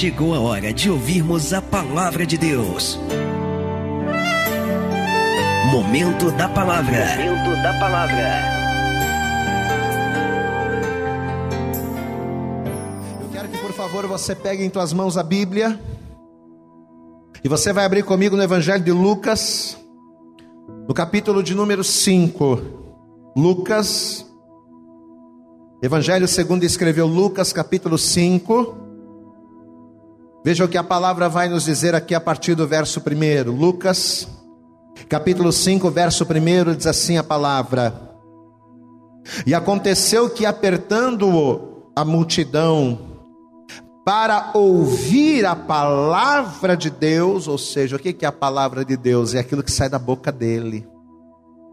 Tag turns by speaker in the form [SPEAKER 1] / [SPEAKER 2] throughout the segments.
[SPEAKER 1] chegou a hora de ouvirmos a palavra de Deus. Momento da palavra. Momento da palavra.
[SPEAKER 2] Eu quero que, por favor, você pegue em tuas mãos a Bíblia. E você vai abrir comigo no Evangelho de Lucas, no capítulo de número 5. Lucas, Evangelho segundo escreveu Lucas, capítulo 5. Veja o que a palavra vai nos dizer aqui a partir do verso 1. Lucas, capítulo 5, verso 1, diz assim a palavra: E aconteceu que, apertando-o a multidão, para ouvir a palavra de Deus, ou seja, o que é a palavra de Deus? É aquilo que sai da boca dele,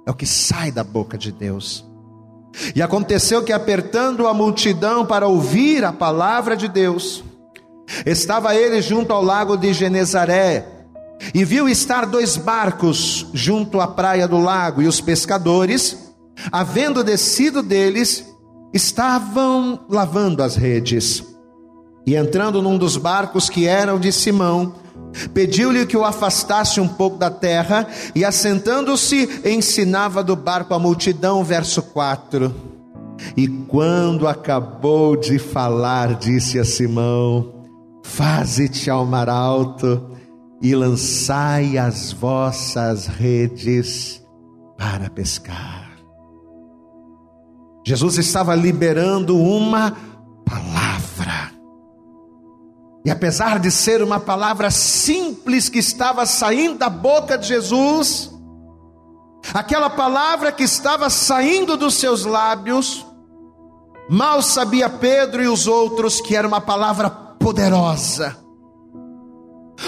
[SPEAKER 2] é o que sai da boca de Deus. E aconteceu que, apertando a multidão para ouvir a palavra de Deus, estava ele junto ao lago de Genezaré, e viu estar dois barcos junto à praia do lago, e os pescadores, havendo descido deles, estavam lavando as redes. E entrando num dos barcos que eram de Simão, Pediu-lhe que o afastasse um pouco da terra, e assentando-se, ensinava do barco a multidão. Verso 4. E quando acabou de falar, disse a Simão: Faze-te ao mar alto e lançai as vossas redes para pescar. Jesus estava liberando uma palavra e apesar de ser uma palavra simples que estava saindo da boca de Jesus, aquela palavra que estava saindo dos seus lábios, mal sabia Pedro e os outros que era uma palavra poderosa.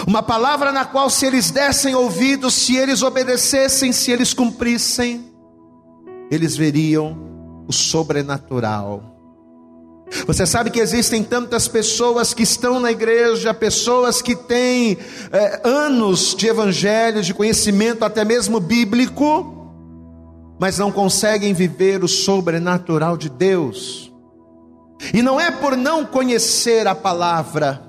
[SPEAKER 2] Uma palavra na qual, se eles dessem ouvidos, se eles obedecessem, se eles cumprissem, eles veriam o sobrenatural. Você sabe que existem tantas pessoas que estão na igreja, pessoas que têm é, anos de evangelho, de conhecimento até mesmo bíblico, mas não conseguem viver o sobrenatural de Deus. E não é por não conhecer a palavra,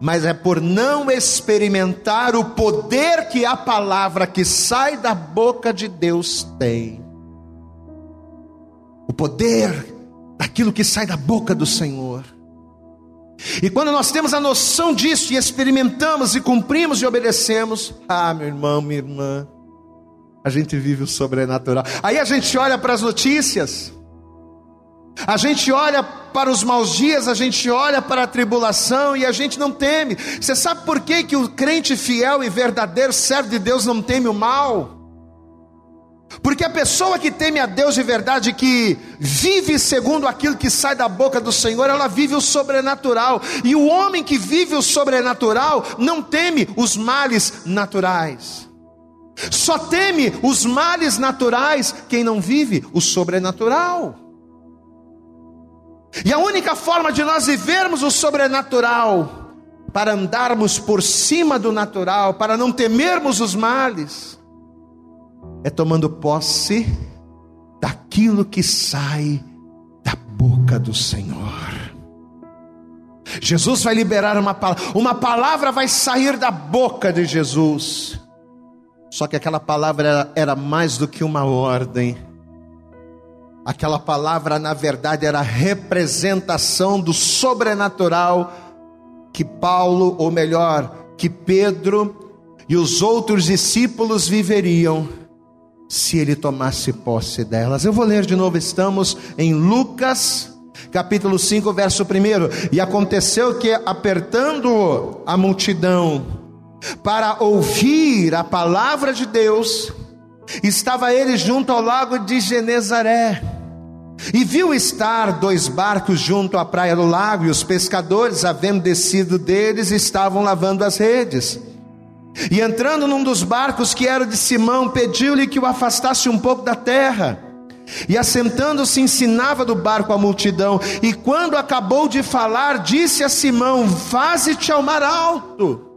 [SPEAKER 2] mas é por não experimentar o poder que a palavra que sai da boca de Deus tem. O poder daquilo que sai da boca do Senhor. E quando nós temos a noção disso e experimentamos e cumprimos e obedecemos, ah, meu irmão, minha irmã, a gente vive o sobrenatural. Aí a gente olha para as notícias, a gente olha para os maus dias, a gente olha para a tribulação e a gente não teme. Você sabe por que, que o crente fiel e verdadeiro, servo de Deus, não teme o mal? Porque a pessoa que teme a Deus de verdade, que vive segundo aquilo que sai da boca do Senhor, ela vive o sobrenatural. E o homem que vive o sobrenatural não teme os males naturais. Só teme os males naturais quem não vive o sobrenatural. E a única forma de nós vivermos o sobrenatural, para andarmos por cima do natural, para não temermos os males, é tomando posse daquilo que sai da boca do Senhor. Jesus vai liberar uma palavra, uma palavra vai sair da boca de Jesus. Só que aquela palavra era, era mais do que uma ordem. Aquela palavra, na verdade, era representação do sobrenatural que Paulo, ou melhor, que Pedro e os outros discípulos viveriam se ele tomasse posse delas. Eu vou ler de novo, estamos em Lucas, capítulo 5, verso 1. E aconteceu que, apertando a multidão para ouvir a palavra de Deus, estava ele junto ao lago de Genezaré. E viu estar dois barcos junto à praia do lago, e os pescadores, havendo descido deles, estavam lavando as redes. E entrando num dos barcos que era de Simão, pediu-lhe que o afastasse um pouco da terra. E assentando-se, ensinava do barco a multidão. E quando acabou de falar, disse a Simão: Faze-te ao mar alto.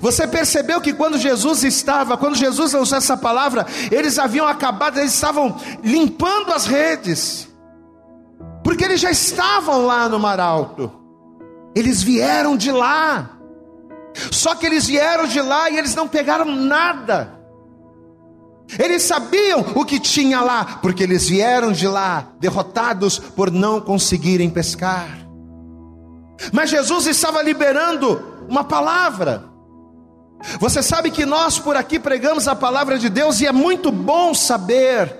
[SPEAKER 2] Você percebeu que quando Jesus estava, quando Jesus usou essa palavra, eles haviam acabado, eles estavam limpando as redes, porque eles já estavam lá no mar alto. Eles vieram de lá. Só que eles vieram de lá e eles não pegaram nada. Eles sabiam o que tinha lá, porque eles vieram de lá, derrotados por não conseguirem pescar. Mas Jesus estava liberando uma palavra. Você sabe que nós por aqui pregamos a palavra de Deus e é muito bom saber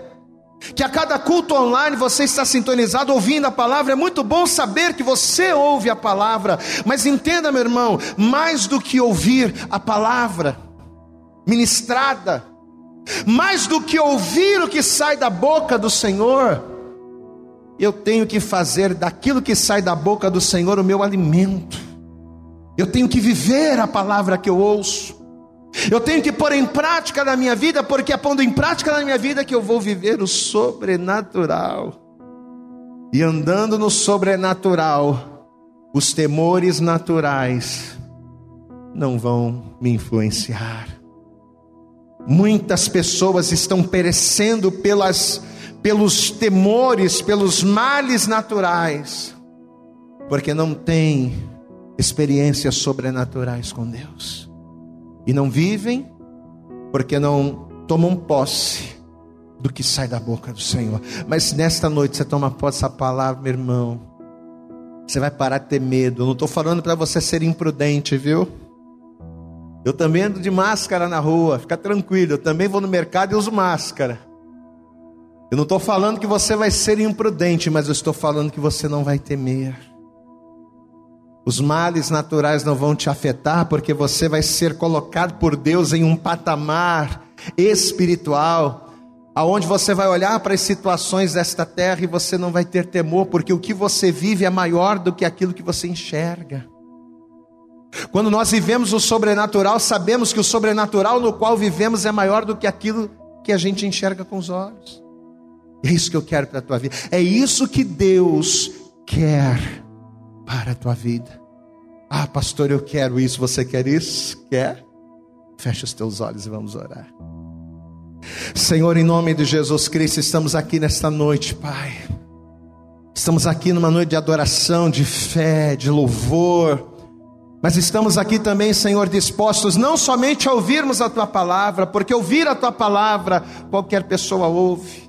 [SPEAKER 2] que a cada culto online você está sintonizado ouvindo a palavra. É muito bom saber que você ouve a palavra, mas entenda, meu irmão, mais do que ouvir a palavra ministrada, mais do que ouvir o que sai da boca do Senhor, eu tenho que fazer daquilo que sai da boca do Senhor o meu alimento. Eu tenho que viver a palavra que eu ouço. Eu tenho que pôr em prática na minha vida, porque é pondo em prática na minha vida que eu vou viver o sobrenatural. E andando no sobrenatural, os temores naturais não vão me influenciar. Muitas pessoas estão perecendo pelas, pelos temores, pelos males naturais, porque não têm experiências sobrenaturais com Deus e não vivem porque não tomam posse do que sai da boca do Senhor. Mas nesta noite você toma posse dessa palavra, meu irmão. Você vai parar de ter medo. Eu não estou falando para você ser imprudente, viu? Eu também ando de máscara na rua, fica tranquilo. Eu também vou no mercado e uso máscara. Eu não estou falando que você vai ser imprudente, mas eu estou falando que você não vai temer. Os males naturais não vão te afetar, porque você vai ser colocado por Deus em um patamar espiritual, aonde você vai olhar para as situações desta terra e você não vai ter temor, porque o que você vive é maior do que aquilo que você enxerga. Quando nós vivemos o sobrenatural, sabemos que o sobrenatural no qual vivemos é maior do que aquilo que a gente enxerga com os olhos. É isso que eu quero para a tua vida. É isso que Deus quer para a tua vida. Ah, pastor, eu quero isso. Você quer isso? Quer? Fecha os teus olhos e vamos orar. Senhor, em nome de Jesus Cristo, estamos aqui nesta noite, Pai. Estamos aqui numa noite de adoração, de fé, de louvor. Mas estamos aqui também, Senhor, dispostos não somente a ouvirmos a tua palavra, porque ouvir a tua palavra qualquer pessoa ouve.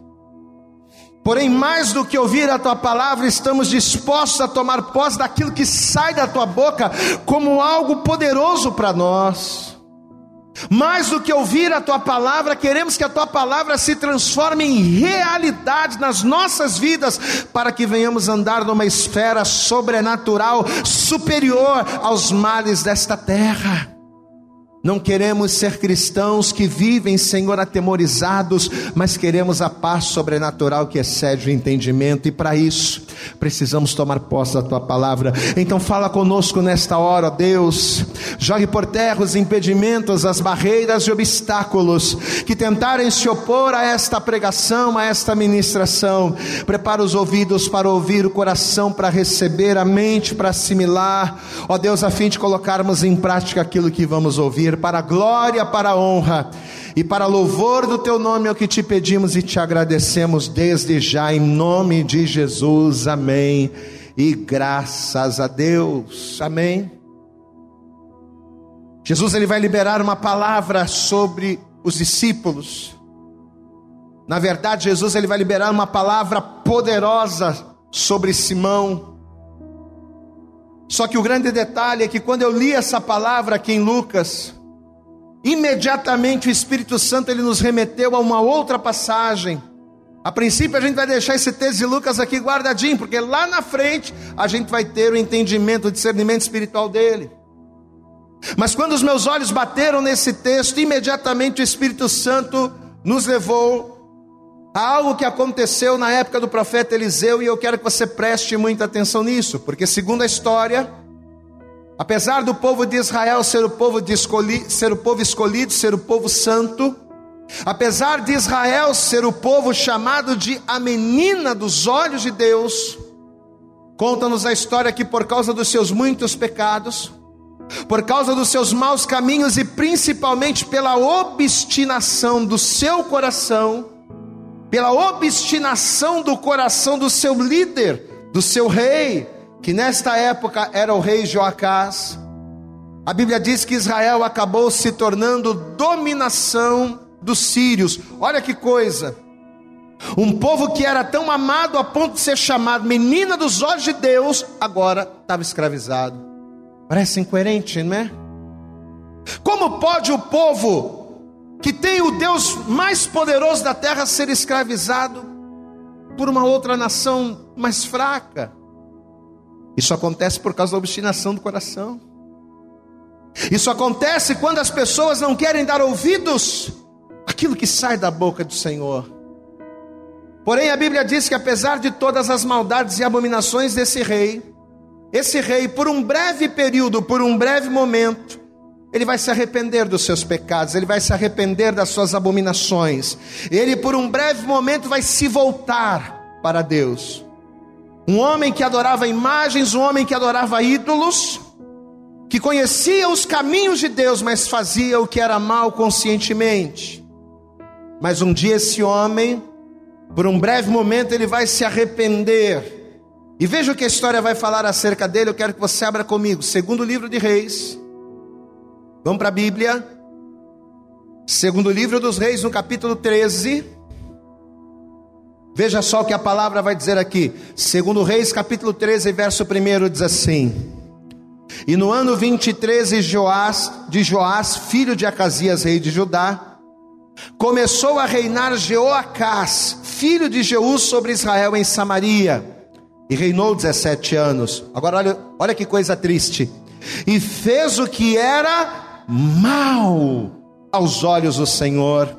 [SPEAKER 2] Porém, mais do que ouvir a tua palavra, estamos dispostos a tomar posse daquilo que sai da tua boca como algo poderoso para nós. Mais do que ouvir a tua palavra, queremos que a tua palavra se transforme em realidade nas nossas vidas, para que venhamos andar numa esfera sobrenatural superior aos males desta terra. Não queremos ser cristãos que vivem, Senhor, atemorizados, mas queremos a paz sobrenatural que excede o entendimento, e para isso precisamos tomar posse da tua palavra. Então, fala conosco nesta hora, ó Deus. Jogue por terra os impedimentos, as barreiras e obstáculos que tentarem se opor a esta pregação, a esta ministração. Prepara os ouvidos para ouvir, o coração para receber, a mente para assimilar, ó Deus, a fim de colocarmos em prática aquilo que vamos ouvir para a glória, para a honra e para louvor do teu nome é o que te pedimos e te agradecemos desde já, em nome de Jesus, amém. E graças a Deus, amém. Jesus ele vai liberar uma palavra sobre os discípulos. Na verdade, Jesus ele vai liberar uma palavra poderosa sobre Simão. Só que o grande detalhe é que quando eu li essa palavra aqui em Lucas, Imediatamente o Espírito Santo ele nos remeteu a uma outra passagem. A princípio a gente vai deixar esse texto de Lucas aqui guardadinho, porque lá na frente a gente vai ter o entendimento, o discernimento espiritual dele. Mas quando os meus olhos bateram nesse texto, imediatamente o Espírito Santo nos levou a algo que aconteceu na época do profeta Eliseu, e eu quero que você preste muita atenção nisso, porque segundo a história, Apesar do povo de Israel ser o povo, escolhi, ser o povo escolhido, ser o povo santo, apesar de Israel ser o povo chamado de a menina dos olhos de Deus, conta-nos a história que por causa dos seus muitos pecados, por causa dos seus maus caminhos e principalmente pela obstinação do seu coração, pela obstinação do coração do seu líder, do seu rei, que nesta época era o rei Joacás, a Bíblia diz que Israel acabou se tornando dominação dos sírios. Olha que coisa! Um povo que era tão amado a ponto de ser chamado menina dos olhos de Deus, agora estava escravizado. Parece incoerente, não é? Como pode o povo que tem o Deus mais poderoso da terra ser escravizado por uma outra nação mais fraca? Isso acontece por causa da obstinação do coração. Isso acontece quando as pessoas não querem dar ouvidos àquilo que sai da boca do Senhor. Porém, a Bíblia diz que apesar de todas as maldades e abominações desse rei, esse rei, por um breve período, por um breve momento, ele vai se arrepender dos seus pecados, ele vai se arrepender das suas abominações, ele, por um breve momento, vai se voltar para Deus. Um homem que adorava imagens, um homem que adorava ídolos, que conhecia os caminhos de Deus, mas fazia o que era mal conscientemente. Mas um dia esse homem por um breve momento ele vai se arrepender. E veja o que a história vai falar acerca dele. Eu quero que você abra comigo. Segundo livro de Reis. Vamos para a Bíblia. Segundo livro dos Reis, no capítulo 13. Veja só o que a palavra vai dizer aqui. Segundo Reis, capítulo 13, verso 1 diz assim: E no ano 23 de Joás, de Joás, filho de Acasias, rei de Judá, começou a reinar Jeoacás, filho de Jeú, sobre Israel em Samaria, e reinou 17 anos. Agora olha, olha que coisa triste. E fez o que era mal aos olhos do Senhor,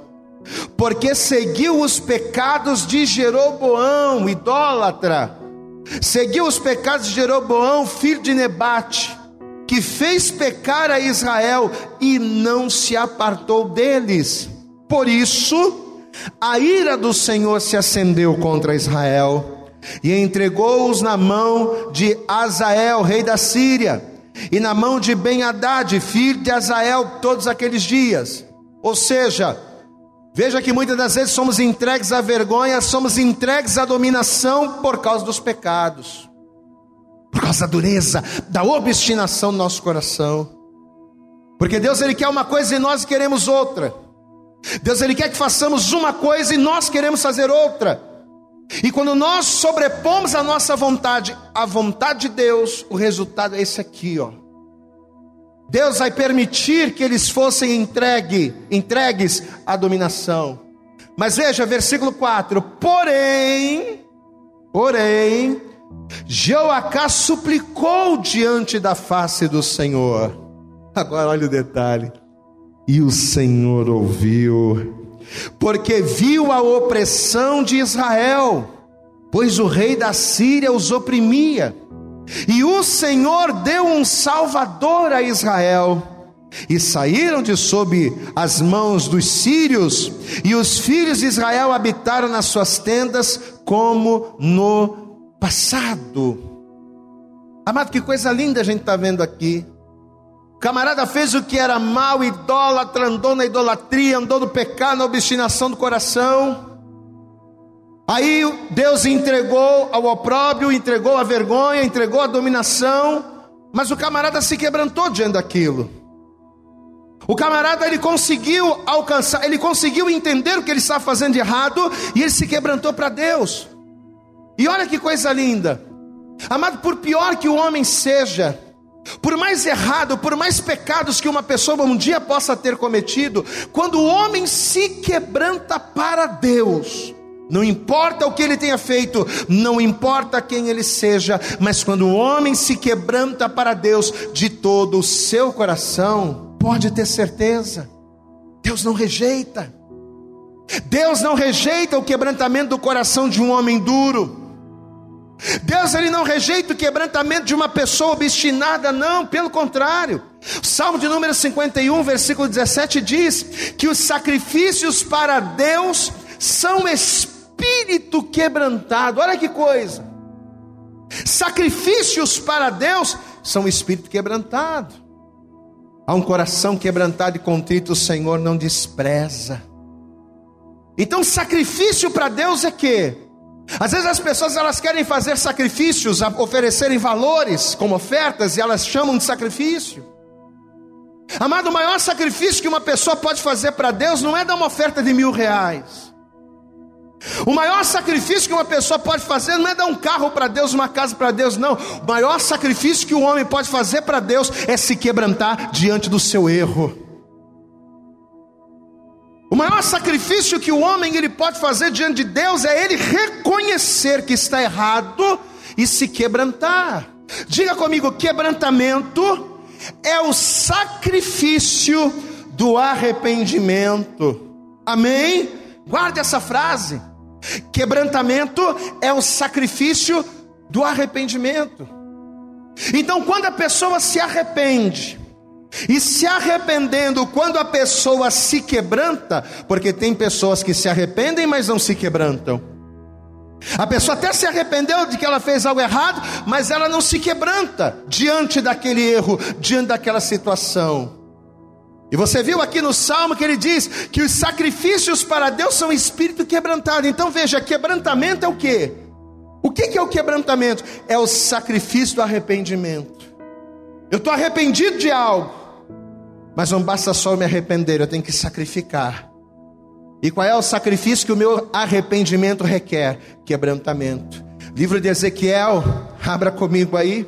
[SPEAKER 2] porque seguiu os pecados de Jeroboão, idólatra, seguiu os pecados de Jeroboão, filho de Nebate, que fez pecar a Israel e não se apartou deles. Por isso, a ira do Senhor se acendeu contra Israel e entregou-os na mão de Azael, rei da Síria, e na mão de Ben-Hadad, filho de Azael, todos aqueles dias. Ou seja, veja que muitas das vezes somos entregues à vergonha, somos entregues à dominação por causa dos pecados, por causa da dureza, da obstinação do nosso coração. Porque Deus ele quer uma coisa e nós queremos outra. Deus ele quer que façamos uma coisa e nós queremos fazer outra. E quando nós sobrepomos a nossa vontade à vontade de Deus, o resultado é esse aqui, ó. Deus vai permitir que eles fossem entregue, entregues à dominação. Mas veja, versículo 4: Porém, porém, Jeoacás suplicou diante da face do Senhor. Agora olha o detalhe. E o Senhor ouviu, porque viu a opressão de Israel, pois o rei da Síria os oprimia. E o Senhor deu um salvador a Israel. E saíram de sob as mãos dos sírios, e os filhos de Israel habitaram nas suas tendas como no passado. Amado, que coisa linda a gente está vendo aqui camarada fez o que era mal, idólatra, andou na idolatria, andou no pecado, na obstinação do coração. Aí Deus entregou ao opróbrio, entregou a vergonha, entregou a dominação, mas o camarada se quebrantou diante daquilo. O camarada ele conseguiu alcançar, ele conseguiu entender o que ele estava fazendo de errado e ele se quebrantou para Deus. E olha que coisa linda. Amado, por pior que o homem seja, por mais errado, por mais pecados que uma pessoa um dia possa ter cometido, quando o homem se quebranta para Deus, não importa o que ele tenha feito, não importa quem ele seja, mas quando o homem se quebranta para Deus de todo o seu coração, pode ter certeza, Deus não rejeita. Deus não rejeita o quebrantamento do coração de um homem duro. Deus ele não rejeita o quebrantamento de uma pessoa obstinada, não, pelo contrário. Salmo de número 51, versículo 17 diz que os sacrifícios para Deus são espírito quebrantado. Olha que coisa. Sacrifícios para Deus são espírito quebrantado. Há um coração quebrantado e contrito, o Senhor não despreza. Então, sacrifício para Deus é que Às vezes as pessoas elas querem fazer sacrifícios, oferecerem valores como ofertas e elas chamam de sacrifício. Amado, o maior sacrifício que uma pessoa pode fazer para Deus não é dar uma oferta de mil reais. O maior sacrifício que uma pessoa pode fazer não é dar um carro para Deus, uma casa para Deus, não. O maior sacrifício que um homem pode fazer para Deus é se quebrantar diante do seu erro. O maior sacrifício que o homem ele pode fazer diante de Deus é ele reconhecer que está errado e se quebrantar. Diga comigo, quebrantamento é o sacrifício do arrependimento. Amém? Guarde essa frase. Quebrantamento é o sacrifício do arrependimento. Então, quando a pessoa se arrepende, e se arrependendo, quando a pessoa se quebranta, porque tem pessoas que se arrependem, mas não se quebrantam. A pessoa até se arrependeu de que ela fez algo errado, mas ela não se quebranta diante daquele erro, diante daquela situação. E você viu aqui no Salmo que ele diz que os sacrifícios para Deus são espírito quebrantado. Então veja, quebrantamento é o que? O que é o quebrantamento? É o sacrifício do arrependimento. Eu estou arrependido de algo, mas não basta só me arrepender, eu tenho que sacrificar. E qual é o sacrifício que o meu arrependimento requer? Quebrantamento. Livro de Ezequiel, abra comigo aí.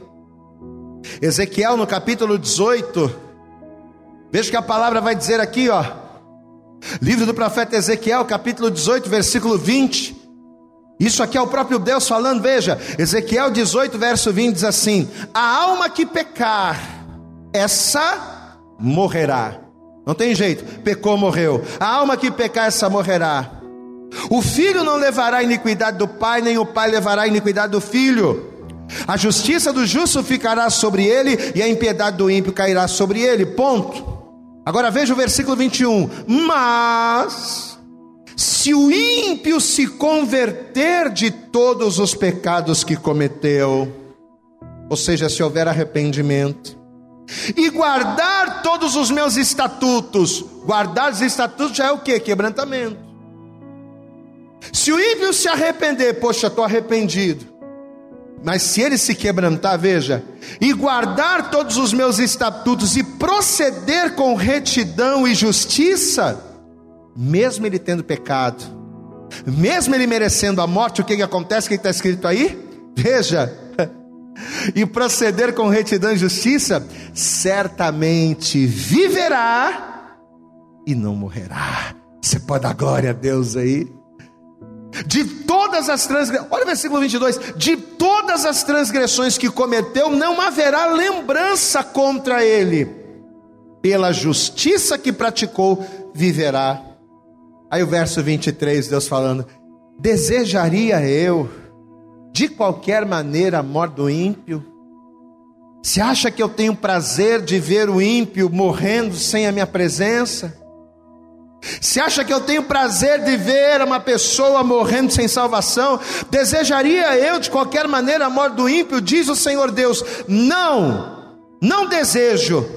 [SPEAKER 2] Ezequiel no capítulo 18. Veja que a palavra vai dizer aqui, ó. Livro do profeta Ezequiel, capítulo 18, versículo 20. Isso aqui é o próprio Deus falando, veja, Ezequiel 18, verso 20 diz assim: A alma que pecar, essa morrerá. Não tem jeito, pecou, morreu. A alma que pecar, essa morrerá. O filho não levará a iniquidade do pai, nem o pai levará a iniquidade do filho. A justiça do justo ficará sobre ele, e a impiedade do ímpio cairá sobre ele. Ponto. Agora veja o versículo 21. Mas, se o ímpio se converter de todos os pecados que cometeu, ou seja, se houver arrependimento, e guardar todos os meus estatutos, guardar os estatutos já é o que? Quebrantamento. Se o ímpio se arrepender, poxa, estou arrependido, mas se ele se quebrantar, veja, e guardar todos os meus estatutos e proceder com retidão e justiça, mesmo ele tendo pecado, mesmo ele merecendo a morte, o que, que acontece? O que está escrito aí? Veja, e proceder com retidão e justiça, certamente viverá e não morrerá. Você pode dar glória a Deus aí? de todas as transgressões, olha o versículo 22: de todas as transgressões que cometeu, não haverá lembrança contra ele, pela justiça que praticou, viverá. Aí o verso 23, Deus falando: desejaria eu, de qualquer maneira, a morte do ímpio? Se acha que eu tenho prazer de ver o ímpio morrendo sem a minha presença? Se acha que eu tenho prazer de ver uma pessoa morrendo sem salvação, desejaria eu de qualquer maneira a morte do ímpio? Diz o Senhor Deus: Não, não desejo,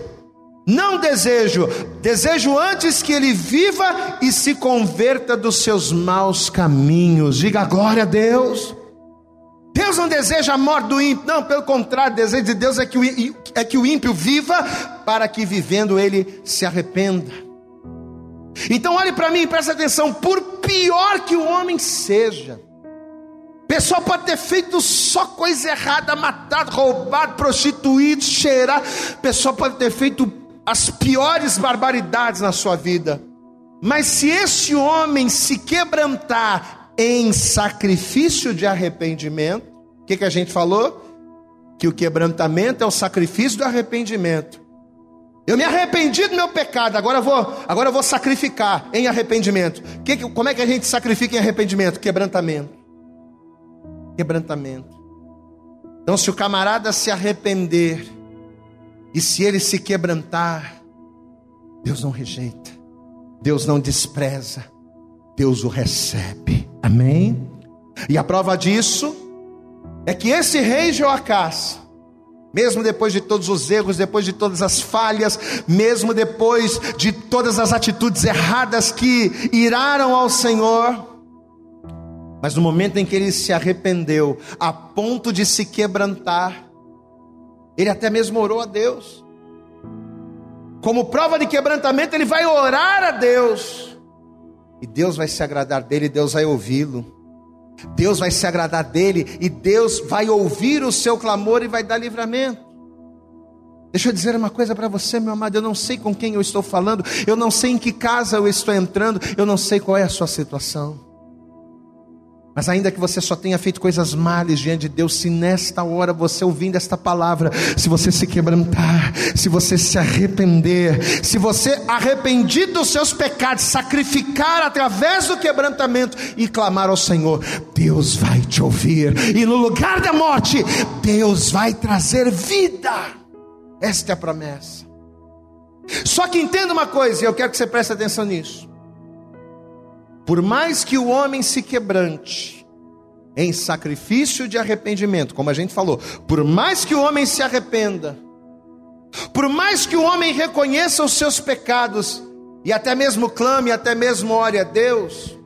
[SPEAKER 2] não desejo, desejo antes que ele viva e se converta dos seus maus caminhos. Diga glória a Deus. Deus não deseja a morte do ímpio, não, pelo contrário, o desejo de Deus é que o, é que o ímpio viva, para que vivendo ele se arrependa. Então olhe para mim e preste atenção: por pior que o homem seja, pessoa pode ter feito só coisa errada, matado, roubado, prostituído, cheirar, pessoa pode ter feito as piores barbaridades na sua vida, mas se esse homem se quebrantar em sacrifício de arrependimento, o que, que a gente falou? Que o quebrantamento é o sacrifício do arrependimento. Eu me arrependi do meu pecado, agora eu vou, agora eu vou sacrificar em arrependimento. Que, como é que a gente sacrifica em arrependimento? Quebrantamento. Quebrantamento. Então, se o camarada se arrepender e se ele se quebrantar, Deus não rejeita, Deus não despreza, Deus o recebe. Amém? E a prova disso é que esse rei Joacás, mesmo depois de todos os erros, depois de todas as falhas, mesmo depois de todas as atitudes erradas que iraram ao Senhor, Mas no momento em que ele se arrependeu, a ponto de se quebrantar, ele até mesmo orou a Deus. Como prova de quebrantamento, ele vai orar a Deus. E Deus vai se agradar dele, Deus vai ouvi-lo. Deus vai se agradar dele e Deus vai ouvir o seu clamor e vai dar livramento. Deixa eu dizer uma coisa para você, meu amado. Eu não sei com quem eu estou falando, eu não sei em que casa eu estou entrando, eu não sei qual é a sua situação. Mas ainda que você só tenha feito coisas males diante de Deus, se nesta hora você ouvindo esta palavra, se você se quebrantar, se você se arrepender, se você arrependido dos seus pecados, sacrificar através do quebrantamento e clamar ao Senhor, Deus vai te ouvir, e no lugar da morte, Deus vai trazer vida. Esta é a promessa. Só que entenda uma coisa, e eu quero que você preste atenção nisso. Por mais que o homem se quebrante em sacrifício de arrependimento, como a gente falou, por mais que o homem se arrependa, por mais que o homem reconheça os seus pecados e até mesmo clame, até mesmo ore a Deus,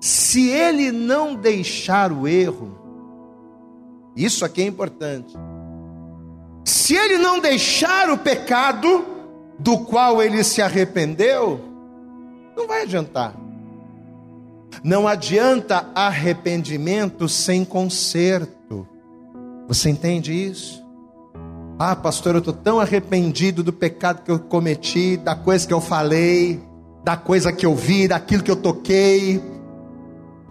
[SPEAKER 2] se ele não deixar o erro, isso aqui é importante. Se ele não deixar o pecado do qual ele se arrependeu, não vai adiantar. Não adianta arrependimento sem conserto. Você entende isso? Ah, pastor, eu estou tão arrependido do pecado que eu cometi, da coisa que eu falei, da coisa que eu vi, daquilo que eu toquei.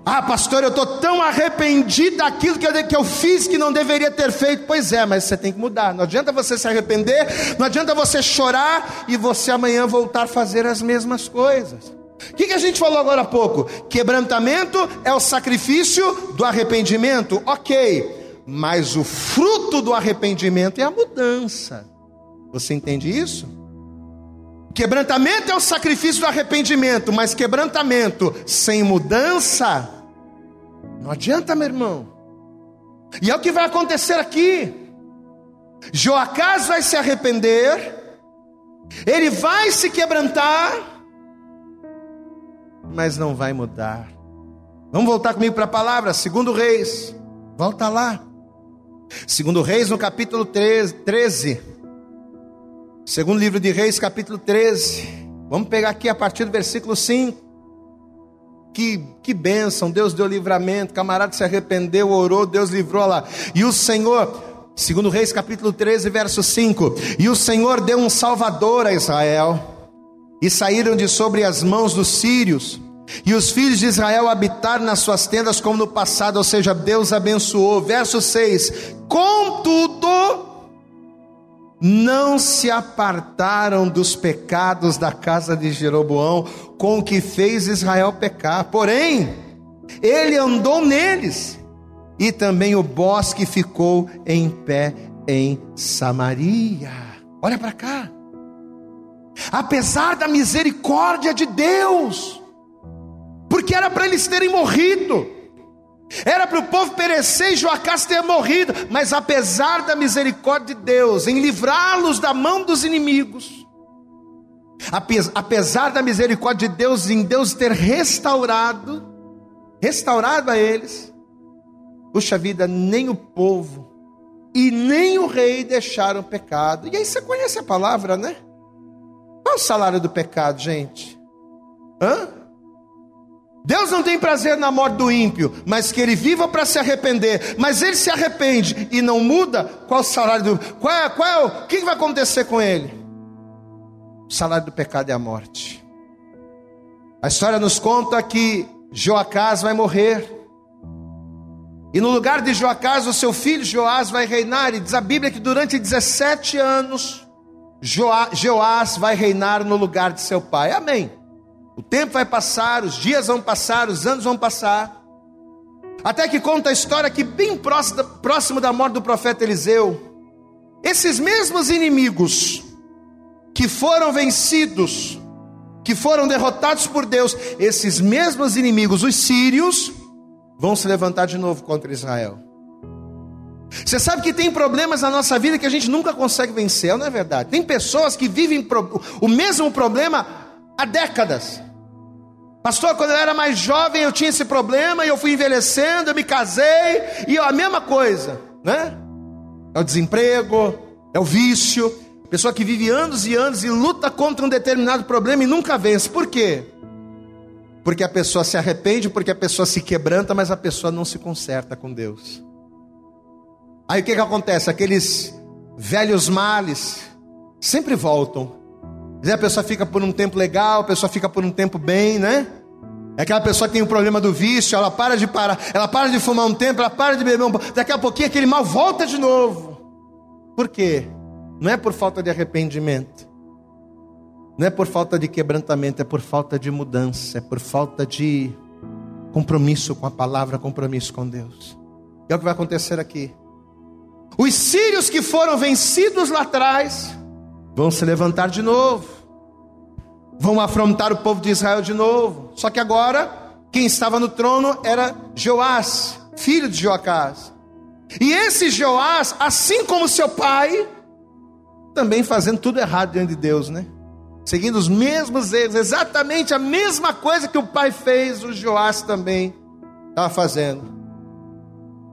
[SPEAKER 2] Ah, pastor, eu estou tão arrependido daquilo que eu, que eu fiz que não deveria ter feito. Pois é, mas você tem que mudar. Não adianta você se arrepender, não adianta você chorar e você amanhã voltar a fazer as mesmas coisas. O que, que a gente falou agora há pouco? Quebrantamento é o sacrifício do arrependimento, ok, mas o fruto do arrependimento é a mudança. Você entende isso? Quebrantamento é o sacrifício do arrependimento, mas quebrantamento sem mudança, não adianta, meu irmão. E é o que vai acontecer aqui. Joacás vai se arrepender, ele vai se quebrantar, mas não vai mudar. Vamos voltar comigo para a palavra, segundo Reis. Volta lá. Segundo Reis, no capítulo 13. Segundo livro de Reis, capítulo 13. Vamos pegar aqui a partir do versículo 5. Que, que bênção, Deus deu livramento, camarada se arrependeu, orou, Deus livrou lá. E o Senhor, segundo Reis capítulo 13, verso 5, e o Senhor deu um salvador a Israel, e saíram de sobre as mãos dos sírios, e os filhos de Israel habitaram nas suas tendas como no passado, ou seja, Deus abençoou. Verso 6: Contudo, não se apartaram dos pecados da casa de Jeroboão, com que fez Israel pecar, porém, ele andou neles, e também o bosque ficou em pé em Samaria. Olha para cá. Apesar da misericórdia de Deus, porque era para eles terem morrido, era para o povo perecer e Joacás ter morrido, mas apesar da misericórdia de Deus em livrá-los da mão dos inimigos, apesar da misericórdia de Deus em Deus ter restaurado, restaurado a eles, puxa vida, nem o povo e nem o rei deixaram o pecado. E aí você conhece a palavra, né? Qual é o salário do pecado, gente? Hã? Deus não tem prazer na morte do ímpio, mas que ele viva para se arrepender. Mas ele se arrepende e não muda, qual o salário do. Qual é, qual é, o que vai acontecer com ele? O salário do pecado é a morte. A história nos conta que Joacás vai morrer. E no lugar de Joacás, o seu filho Joás vai reinar. E diz a Bíblia que durante 17 anos, Joás vai reinar no lugar de seu pai. Amém. O tempo vai passar, os dias vão passar, os anos vão passar. Até que conta a história que, bem próximo, próximo da morte do profeta Eliseu, esses mesmos inimigos que foram vencidos, que foram derrotados por Deus, esses mesmos inimigos, os sírios, vão se levantar de novo contra Israel. Você sabe que tem problemas na nossa vida que a gente nunca consegue vencer, não é verdade? Tem pessoas que vivem o mesmo problema há décadas. Pastor, quando eu era mais jovem eu tinha esse problema e eu fui envelhecendo, eu me casei e a mesma coisa, né? É o desemprego, é o vício, pessoa que vive anos e anos e luta contra um determinado problema e nunca vence. Por quê? Porque a pessoa se arrepende, porque a pessoa se quebranta, mas a pessoa não se conserta com Deus. Aí o que, que acontece? Aqueles velhos males sempre voltam a pessoa fica por um tempo legal, a pessoa fica por um tempo bem, né? É aquela pessoa que tem o um problema do vício, ela para de parar, ela para de fumar um tempo, ela para de beber um pouco, daqui a pouquinho aquele mal volta de novo. Por quê? Não é por falta de arrependimento, não é por falta de quebrantamento, é por falta de mudança, é por falta de compromisso com a palavra, compromisso com Deus. E é o que vai acontecer aqui. Os sírios que foram vencidos lá atrás, vão se levantar de novo, vão afrontar o povo de Israel de novo. Só que agora, quem estava no trono era Joás, filho de Joacás. E esse Joás, assim como seu pai, também fazendo tudo errado diante de Deus, né? Seguindo os mesmos erros, exatamente a mesma coisa que o pai fez, o Joás também estava fazendo.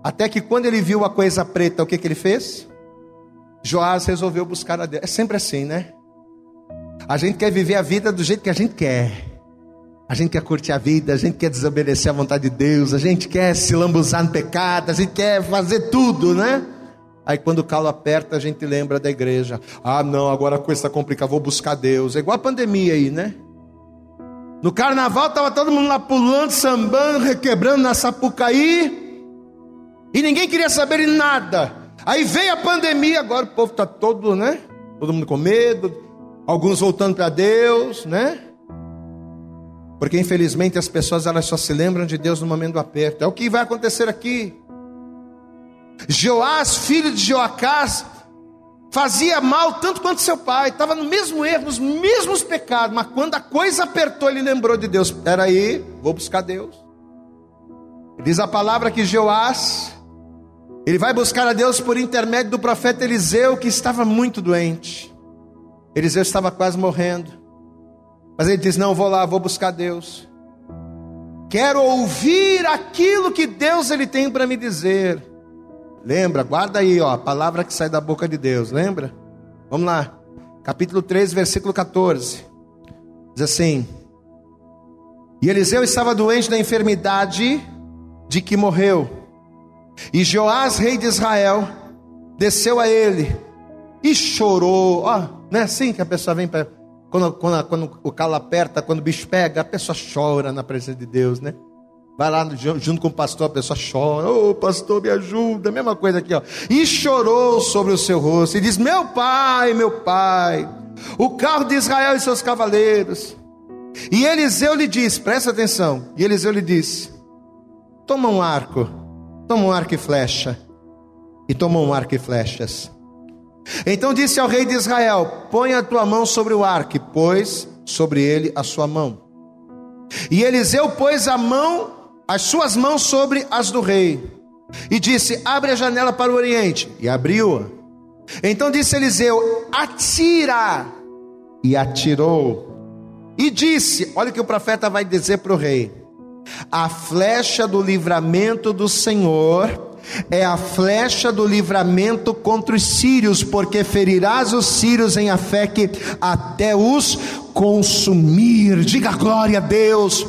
[SPEAKER 2] Até que quando ele viu a coisa preta, o que, que ele fez? Joás resolveu buscar a Deus. É sempre assim, né? A gente quer viver a vida do jeito que a gente quer. A gente quer curtir a vida, a gente quer desobedecer à vontade de Deus, a gente quer se lambuzar no pecado, a gente quer fazer tudo, né? Aí quando o calo aperta, a gente lembra da igreja. Ah, não, agora a coisa está complicada, vou buscar Deus. É igual a pandemia aí, né? No carnaval estava todo mundo lá pulando, sambando, requebrando na Sapucaí. E ninguém queria saber de nada. Aí veio a pandemia, agora o povo está todo, né? Todo mundo com medo, alguns voltando para Deus, né? Porque infelizmente as pessoas elas só se lembram de Deus no momento do aperto. É o que vai acontecer aqui. Joás, filho de Joacás, fazia mal tanto quanto seu pai, estava no mesmo erro, nos mesmos pecados, mas quando a coisa apertou, ele lembrou de Deus. Espera aí, vou buscar Deus. Diz a palavra que Joás ele vai buscar a Deus por intermédio do profeta Eliseu, que estava muito doente. Eliseu estava quase morrendo. Mas ele diz: Não, vou lá, vou buscar Deus. Quero ouvir aquilo que Deus ele tem para me dizer. Lembra, guarda aí, ó, a palavra que sai da boca de Deus, lembra? Vamos lá. Capítulo 3, versículo 14. Diz assim: E Eliseu estava doente da enfermidade de que morreu. E Joás, rei de Israel, desceu a ele e chorou. Ó, não é assim que a pessoa vem para. Quando, quando, quando, o calo aperta, quando o bicho pega, a pessoa chora na presença de Deus, né? Vai lá junto com o pastor, a pessoa chora. Ô oh, pastor, me ajuda. Mesma coisa aqui, ó. E chorou sobre o seu rosto. E diz: Meu pai, meu pai, o carro de Israel e seus cavaleiros. E Eliseu lhe disse: Presta atenção. E Eliseu lhe disse: Toma um arco Toma um arco e flecha. E tomou um arco e flechas. Então disse ao rei de Israel: Põe a tua mão sobre o arco, pôs sobre ele a sua mão. E Eliseu pôs a mão, as suas mãos sobre as do rei, e disse: Abre a janela para o oriente. E abriu-a. Então disse Eliseu: Atira. E atirou. E disse: Olha o que o profeta vai dizer para o rei: a flecha do livramento do Senhor é a flecha do livramento contra os sírios, porque ferirás os sírios em Afeque até os consumir. Diga glória a Deus.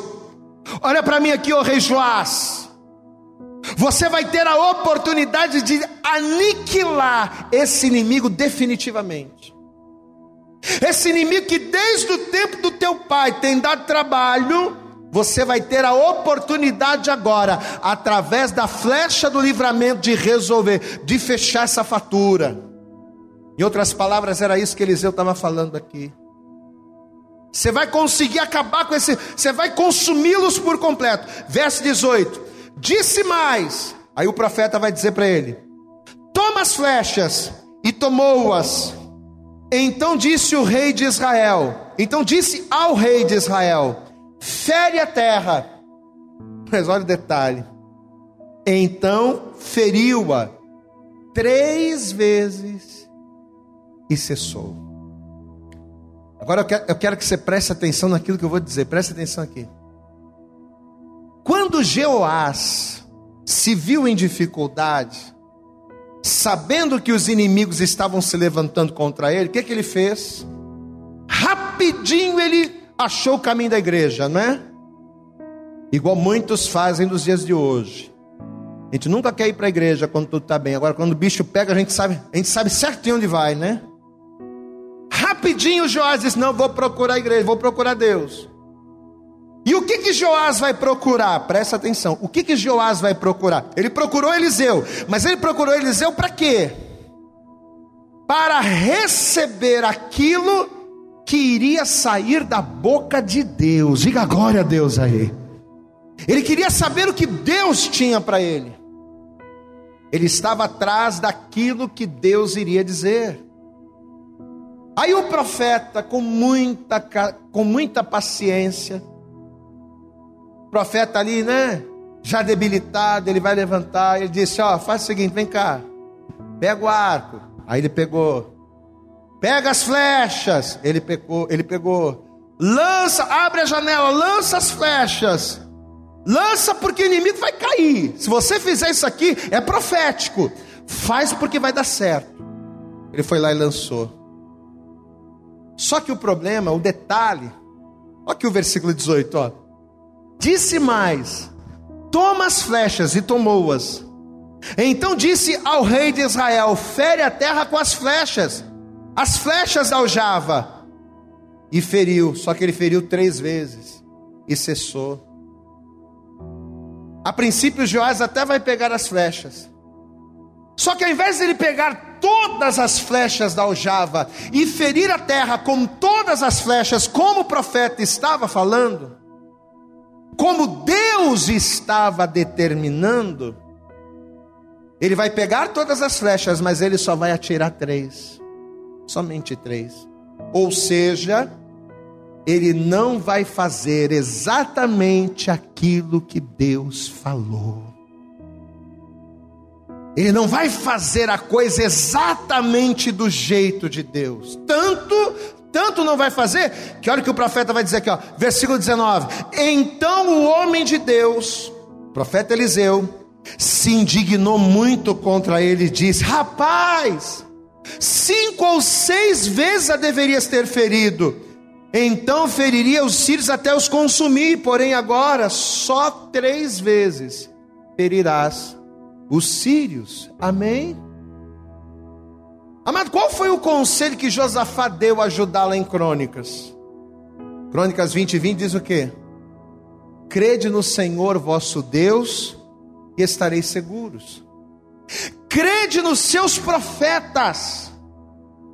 [SPEAKER 2] Olha para mim aqui, ó rei Joás. Você vai ter a oportunidade de aniquilar esse inimigo definitivamente. Esse inimigo que desde o tempo do teu pai tem dado trabalho, você vai ter a oportunidade agora, através da flecha do livramento, de resolver, de fechar essa fatura. Em outras palavras, era isso que Eliseu estava falando aqui. Você vai conseguir acabar com esse, você vai consumi-los por completo. Verso 18: Disse mais, aí o profeta vai dizer para ele: Toma as flechas, e tomou-as. Então disse o rei de Israel, então disse ao rei de Israel: fere a terra. Mas olha o detalhe. Então feriu-a três vezes e cessou. Agora eu quero, que você preste atenção naquilo que eu vou dizer. Preste atenção aqui. Quando Jeoás se viu em dificuldade, sabendo que os inimigos estavam se levantando contra ele, o que, que ele fez? Rapidinho ele achou o caminho da igreja, não é? Igual muitos fazem nos dias de hoje. A gente nunca quer ir para a igreja quando tudo está bem. Agora, quando o bicho pega, a gente sabe, a gente sabe certinho onde vai, né? Rapidinho Joás disse: Não, vou procurar a igreja, vou procurar Deus. E o que que Joás vai procurar? Presta atenção. O que que Joás vai procurar? Ele procurou Eliseu, mas ele procurou Eliseu para quê? Para receber aquilo que iria sair da boca de Deus. Diga glória a Deus aí. Ele queria saber o que Deus tinha para ele. Ele estava atrás daquilo que Deus iria dizer. Aí o profeta, com muita, com muita paciência, profeta ali, né? Já debilitado, ele vai levantar. Ele disse: Ó, faz o seguinte, vem cá, pega o arco. Aí ele pegou, pega as flechas. Ele pegou, ele pegou, lança, abre a janela, lança as flechas. Lança porque o inimigo vai cair. Se você fizer isso aqui, é profético. Faz porque vai dar certo. Ele foi lá e lançou. Só que o problema, o detalhe, olha aqui o versículo 18, ó. Disse mais: Toma as flechas, e tomou-as. Então disse ao rei de Israel: Fere a terra com as flechas. As flechas aljava. E feriu, só que ele feriu três vezes. E cessou. A princípio, Joás até vai pegar as flechas. Só que ao invés de ele pegar todas as flechas da aljava e ferir a terra com todas as flechas, como o profeta estava falando, como Deus estava determinando, ele vai pegar todas as flechas, mas ele só vai atirar três, somente três. Ou seja, ele não vai fazer exatamente aquilo que Deus falou. Ele não vai fazer a coisa exatamente do jeito de Deus. Tanto tanto não vai fazer, que olha o que o profeta vai dizer aqui, ó, versículo 19: Então o homem de Deus, profeta Eliseu, se indignou muito contra ele e disse: Rapaz, cinco ou seis vezes a deverias ter ferido, então feriria os sírios até os consumir, porém agora só três vezes ferirás os sírios. Amém? Amado, qual foi o conselho que Josafá deu a ajudá-la em Crônicas? Crônicas 20 e 20 diz o quê? Crede no Senhor vosso Deus e estareis seguros. Crede nos seus profetas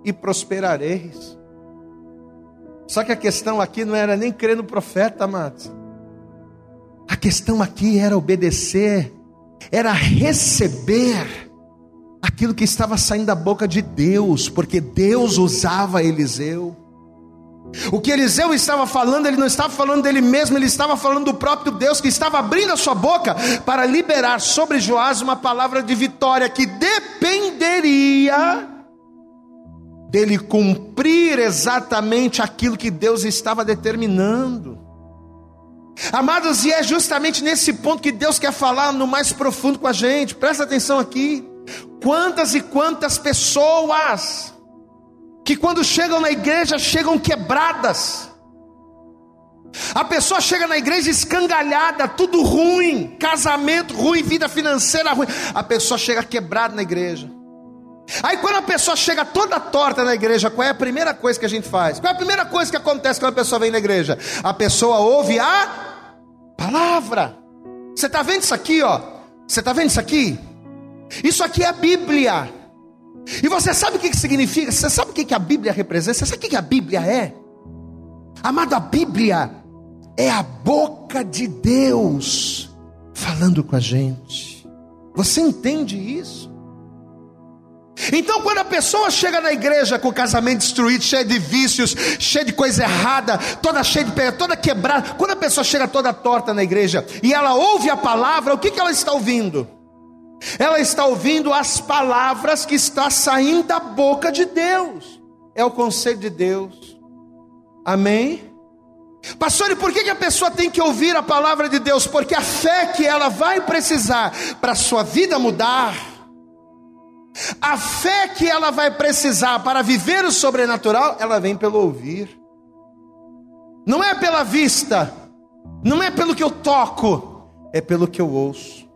[SPEAKER 2] e prosperareis. Só que a questão aqui não era nem crer no profeta, amados. A questão aqui era obedecer, era receber aquilo que estava saindo da boca de Deus, porque Deus usava Eliseu. O que Eliseu estava falando, ele não estava falando dele mesmo, ele estava falando do próprio Deus que estava abrindo a sua boca para liberar sobre Joás uma palavra de vitória que dependeria dele cumprir exatamente aquilo que Deus estava determinando. Amados, e é justamente nesse ponto que Deus quer falar no mais profundo com a gente, presta atenção aqui. Quantas e quantas pessoas que quando chegam na igreja chegam quebradas. A pessoa chega na igreja escangalhada, tudo ruim, casamento ruim, vida financeira ruim. A pessoa chega quebrada na igreja. Aí quando a pessoa chega toda torta na igreja, qual é a primeira coisa que a gente faz? Qual é a primeira coisa que acontece quando a pessoa vem na igreja? A pessoa ouve a palavra. Você está vendo isso aqui, ó? Você está vendo isso aqui? Isso aqui é a Bíblia. E você sabe o que significa? Você sabe o que a Bíblia representa? Você sabe o que a Bíblia é? Amado, a Bíblia é a boca de Deus falando com a gente. Você entende isso? Então, quando a pessoa chega na igreja com o casamento destruído, cheio de vícios, cheio de coisa errada, toda cheia de pedra, toda quebrada, quando a pessoa chega toda torta na igreja e ela ouve a palavra, o que, que ela está ouvindo? Ela está ouvindo as palavras que está saindo da boca de Deus. É o conselho de Deus. Amém? Pastor, e por que, a pessoa tem que ouvir a palavra de Deus? Porque a fé que ela vai precisar para a sua vida mudar, a fé que ela vai precisar para viver o sobrenatural, ela vem pelo ouvir, não é pela vista, não é pelo que eu toco, é pelo que eu ouço.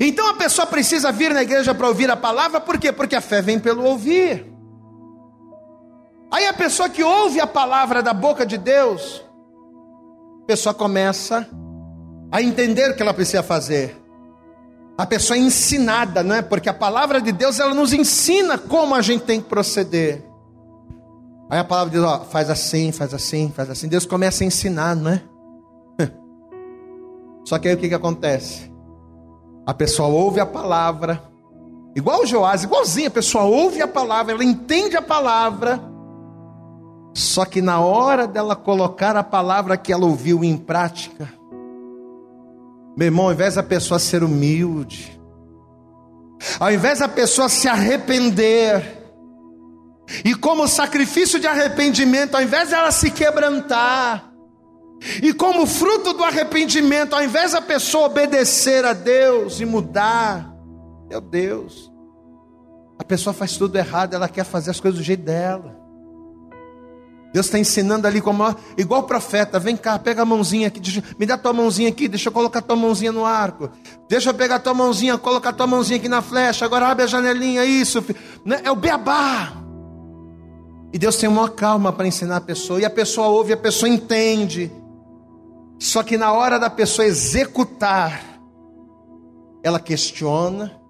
[SPEAKER 2] Então a pessoa precisa vir na igreja para ouvir a palavra, por quê? Porque a fé vem pelo ouvir. Aí a pessoa que ouve a palavra da boca de Deus, a pessoa começa a entender o que ela precisa fazer. A pessoa é ensinada, não é? Porque a palavra de Deus ela nos ensina como a gente tem que proceder. Aí a palavra diz, ó, faz assim, faz assim, faz assim. Deus começa a ensinar, não é? Só que aí o que, que acontece? A pessoa ouve a palavra, igual o Joás, igualzinho, a pessoa ouve a palavra, ela entende a palavra, só que na hora dela colocar a palavra que ela ouviu em prática, meu irmão, ao invés da pessoa ser humilde, ao invés da pessoa se arrepender, e como sacrifício de arrependimento, ao invés dela se quebrantar, e como fruto do arrependimento, ao invés da pessoa obedecer a Deus e mudar, meu Deus, a pessoa faz tudo errado, ela quer fazer as coisas do jeito dela. Deus está ensinando ali como igual profeta, vem cá, pega a mãozinha aqui, deixa, me dá tua mãozinha aqui, deixa eu colocar tua mãozinha no arco. Deixa eu pegar tua mãozinha, colocar tua mãozinha aqui na flecha. Agora abre a janelinha, isso. Né? É o beabá. E Deus tem uma calma para ensinar a pessoa, e a pessoa ouve, a pessoa entende. Só que na hora da pessoa executar, ela questiona.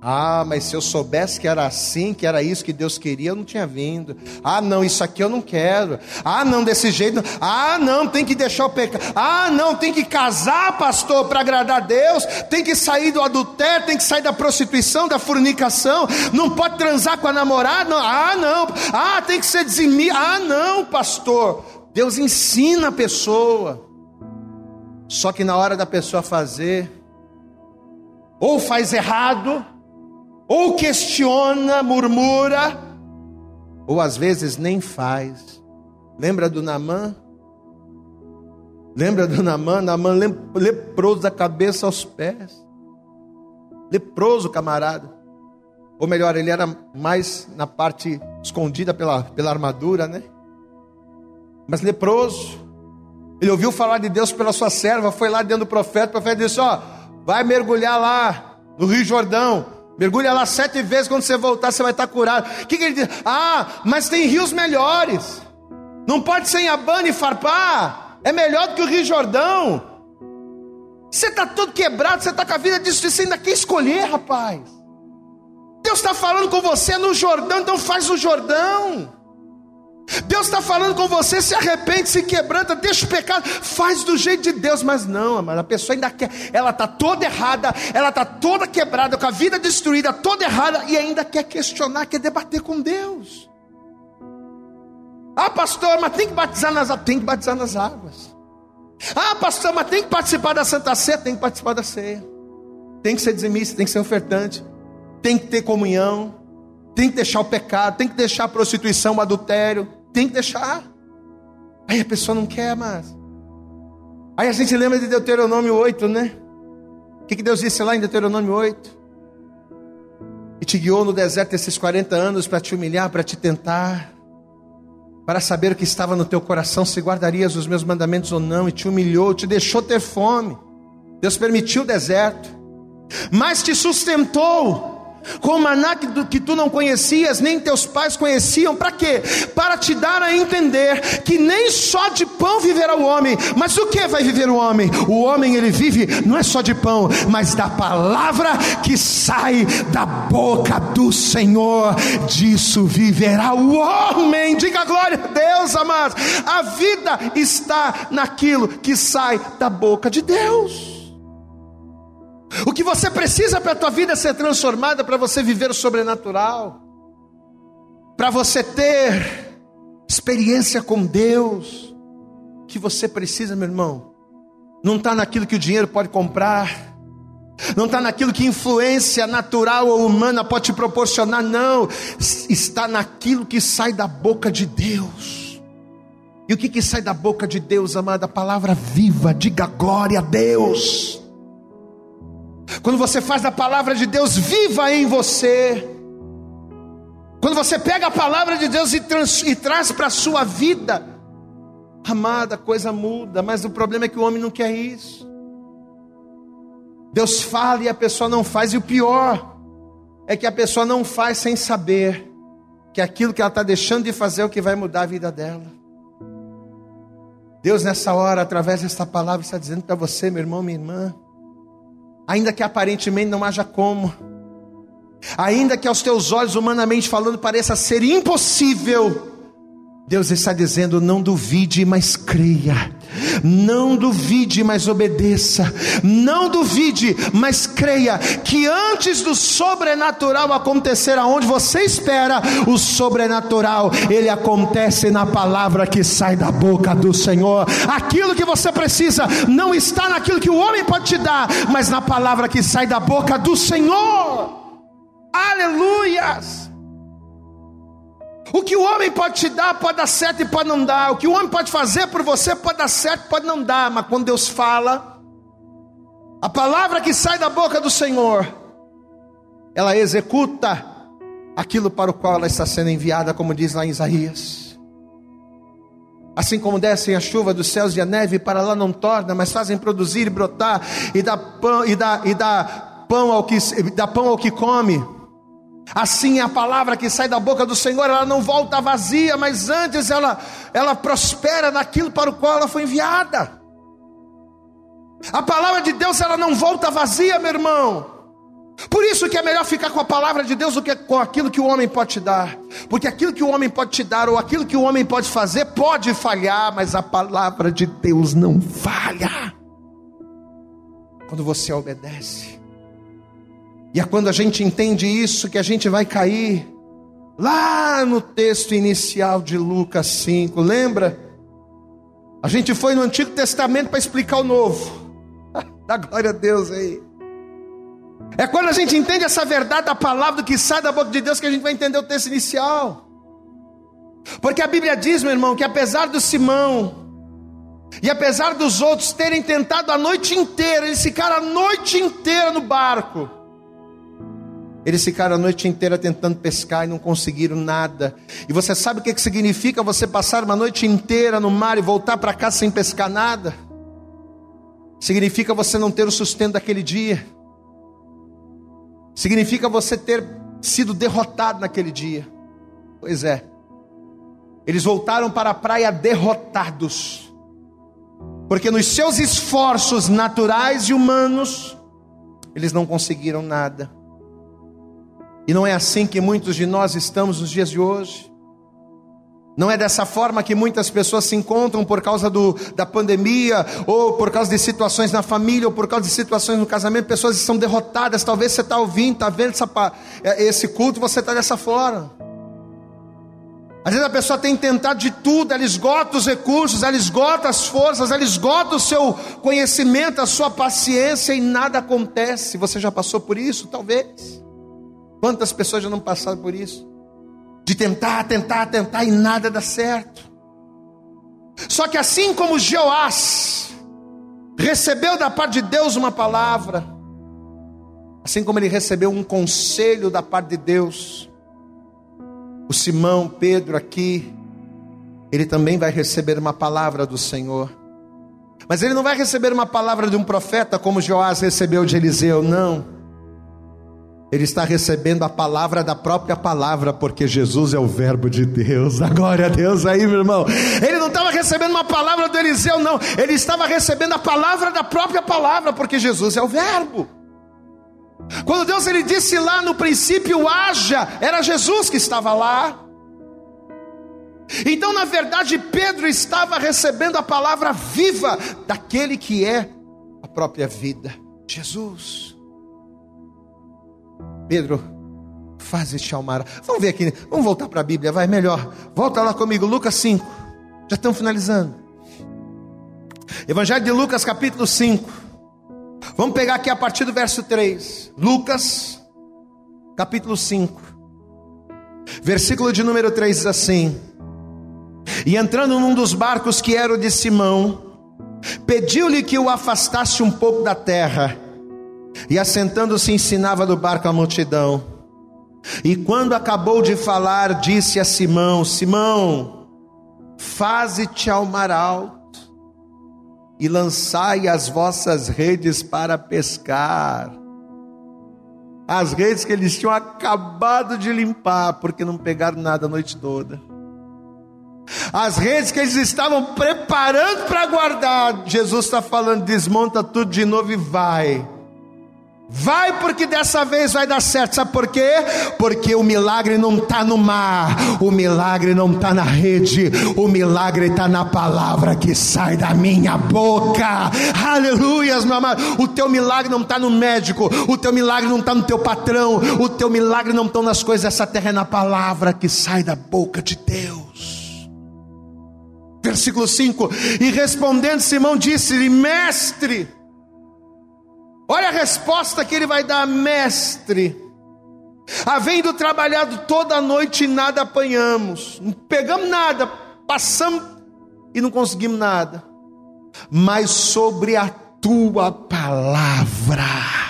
[SPEAKER 2] Ah, mas se eu soubesse que era assim, que era isso que Deus queria, eu não tinha vindo. Ah, não, isso aqui eu não quero. Ah, não, desse jeito. Ah, não, tem que deixar o pecado. Ah, não, tem que casar, pastor, para agradar a Deus. Tem que sair do adultério, tem que sair da prostituição, da fornicação. Não pode transar com a namorada. Não. Ah, não. Ah, tem que ser dizimir. Ah, não, pastor. Deus ensina a pessoa. Só que na hora da pessoa fazer, ou faz errado, ou questiona, murmura, ou às vezes nem faz. Lembra do Namã? Lembra do Namã? Namã leproso da cabeça aos pés. Leproso, camarada. Ou melhor, ele era mais na parte escondida pela, pela armadura, né? Mas leproso. Ele ouviu falar de Deus pela sua serva, foi lá dentro do profeta, o profeta disse: Ó, vai mergulhar lá no Rio Jordão, mergulha lá sete vezes, quando você voltar, você vai estar curado. O que, que ele diz? Ah, mas tem rios melhores, não pode ser em Abana e Farpá, é melhor do que o Rio Jordão. Você está todo quebrado, você está com a vida disso, você ainda quer escolher, rapaz. Deus está falando com você no Jordão, então faz o Jordão. Deus está falando com você, se arrepende, se quebranta, deixa o pecado, faz do jeito de Deus, mas não, mas a pessoa ainda quer, ela está toda errada, ela está toda quebrada, com a vida destruída, toda errada, e ainda quer questionar, quer debater com Deus. Ah, pastor, mas tem que batizar nas tem que batizar nas águas. Ah, pastor, mas tem que participar da Santa Ceia, tem que participar da ceia. Tem que ser dizimista, tem que ser ofertante, tem que ter comunhão, tem que deixar o pecado, tem que deixar a prostituição, o adultério, tem que deixar. Aí a pessoa não quer mais. Aí a gente lembra de Deuteronômio 8, né? O que, que Deus disse lá em Deuteronômio 8? E te guiou no deserto esses 40 anos para te humilhar, para te tentar, para saber o que estava no teu coração, se guardarias os meus mandamentos ou não, e te humilhou, te deixou ter fome. Deus permitiu o deserto, mas te sustentou com maná que, tu não conhecias, nem teus pais conheciam, para quê? Para te dar a entender que nem só de pão viverá o homem, mas do que vai viver o homem? O homem ele vive não é só de pão, mas da palavra que sai da boca do Senhor, disso viverá o homem. Diga glória a Deus, amados. A vida está naquilo que sai da boca de Deus. O que você precisa para a tua vida ser transformada, para você viver o sobrenatural, para você ter experiência com Deus, o que você precisa, meu irmão, não está naquilo que o dinheiro pode comprar, não está naquilo que influência natural ou humana pode te proporcionar, não, está naquilo que sai da boca de Deus. E o que, que sai da boca de Deus, amada? Palavra viva, diga glória a Deus. Quando você faz da palavra de Deus viva em você, quando você pega a palavra de Deus e, trans, e traz para a sua vida, amada, a coisa muda, mas o problema é que o homem não quer isso. Deus fala e a pessoa não faz, e o pior é que a pessoa não faz sem saber que aquilo que ela está deixando de fazer é o que vai mudar a vida dela. Deus, nessa hora, através desta palavra, está dizendo para você, meu irmão, minha irmã, ainda que aparentemente não haja como, ainda que aos teus olhos, humanamente falando, pareça ser impossível, Deus está dizendo: não duvide, mas creia. Não duvide, mas obedeça. Não duvide, mas creia que antes do sobrenatural acontecer aonde você espera, o sobrenatural ele acontece na palavra que sai da boca do Senhor. Aquilo que você precisa não está naquilo que o homem pode te dar, mas na palavra que sai da boca do Senhor. Aleluias! O que o homem pode te dar pode dar certo e pode não dar. O que o homem pode fazer por você pode dar certo, pode não dar. Mas quando Deus fala, a palavra que sai da boca do Senhor, ela executa aquilo para o qual ela está sendo enviada, como diz lá em Isaías. Assim como descem a chuva dos céus e a neve para lá não torna, mas fazem produzir e brotar e dá pão e dá, e dá pão ao que dá pão ao que come Assim é a palavra que sai da boca do Senhor, ela não volta vazia, mas antes ela, ela prospera naquilo para o qual ela foi enviada. A palavra de Deus ela não volta vazia, meu irmão. Por isso que é melhor ficar com a palavra de Deus do que com aquilo que o homem pode te dar. Porque aquilo que o homem pode te dar ou aquilo que o homem pode fazer pode falhar, mas a palavra de Deus não falha. Quando você obedece. E é quando a gente entende isso que a gente vai cair lá no texto inicial de Lucas 5, lembra? A gente foi no Antigo Testamento para explicar o Novo. Dá glória a Deus aí. É quando a gente entende essa verdade da palavra que sai da boca de Deus que a gente vai entender o texto inicial. Porque a Bíblia diz, meu irmão, que apesar do Simão e apesar dos outros terem tentado a noite inteira, eles ficaram a noite inteira no barco. Eles ficaram a noite inteira tentando pescar e não conseguiram nada. E você sabe o que significa você passar uma noite inteira no mar e voltar para cá sem pescar nada? Significa você não ter o sustento daquele dia. Significa você ter sido derrotado naquele dia. Pois é. Eles voltaram para a praia derrotados. Porque nos seus esforços naturais e humanos, eles não conseguiram nada. E não é assim que muitos de nós estamos nos dias de hoje. Não é dessa forma que muitas pessoas se encontram por causa do, da pandemia, ou por causa de situações na família, ou por causa de situações no casamento. Pessoas estão derrotadas. Talvez você está ouvindo, está vendo essa, é, esse culto, você está dessa forma. Às vezes a pessoa tem tentado de tudo, ela esgota os recursos, ela esgota as forças, ela esgota o seu conhecimento, a sua paciência e nada acontece. Você já passou por isso? Talvez. Quantas pessoas já não passaram por isso? De tentar, tentar, tentar e nada dá certo. Só que assim como Jeoás recebeu da parte de Deus uma palavra, assim como ele recebeu um conselho da parte de Deus, o Simão, Pedro aqui, ele também vai receber uma palavra do Senhor. Mas ele não vai receber uma palavra de um profeta como Joás recebeu de Eliseu, não. Ele está recebendo a palavra da própria palavra, porque Jesus é o Verbo de Deus. Glória a Deus aí, meu irmão. Ele não estava recebendo uma palavra do Eliseu, não. Ele estava recebendo a palavra da própria palavra, porque Jesus é o Verbo. Quando Deus ele disse lá no princípio haja, era Jesus que estava lá. Então, na verdade, Pedro estava recebendo a palavra viva daquele que é a própria vida, Jesus. Pedro, faz este almar. Vamos ver aqui, vamos voltar para a Bíblia, vai melhor. Volta lá comigo, Lucas 5. Já estamos finalizando. Evangelho de Lucas, capítulo 5. Vamos pegar aqui a partir do verso 3. Lucas, capítulo 5. Versículo de número 3 diz assim: E entrando num dos barcos que era o de Simão, pediu-lhe que o afastasse um pouco da terra. E assentando-se ensinava do barco a multidão. E quando acabou de falar, disse a Simão: Simão, faze-te ao mar alto e lançai as vossas redes para pescar. As redes que eles tinham acabado de limpar, porque não pegaram nada a noite toda. As redes que eles estavam preparando para guardar, Jesus está falando: desmonta tudo de novo e vai. Vai porque dessa vez vai dar certo. Sabe por quê? Porque o milagre não está no mar, o milagre não está na rede, o milagre está na palavra que sai da minha boca. Aleluias, meu amado. O teu milagre não está no médico, o teu milagre não está no teu patrão, o teu milagre não está nas coisas dessa terra, é na palavra que sai da boca de Deus. Versículo 5: E respondendo Simão disse-lhe: Mestre, Olha a resposta que ele vai dar, mestre. Havendo trabalhado toda a noite e nada apanhamos, não pegamos nada, passamos e não conseguimos nada, mas sobre a tua palavra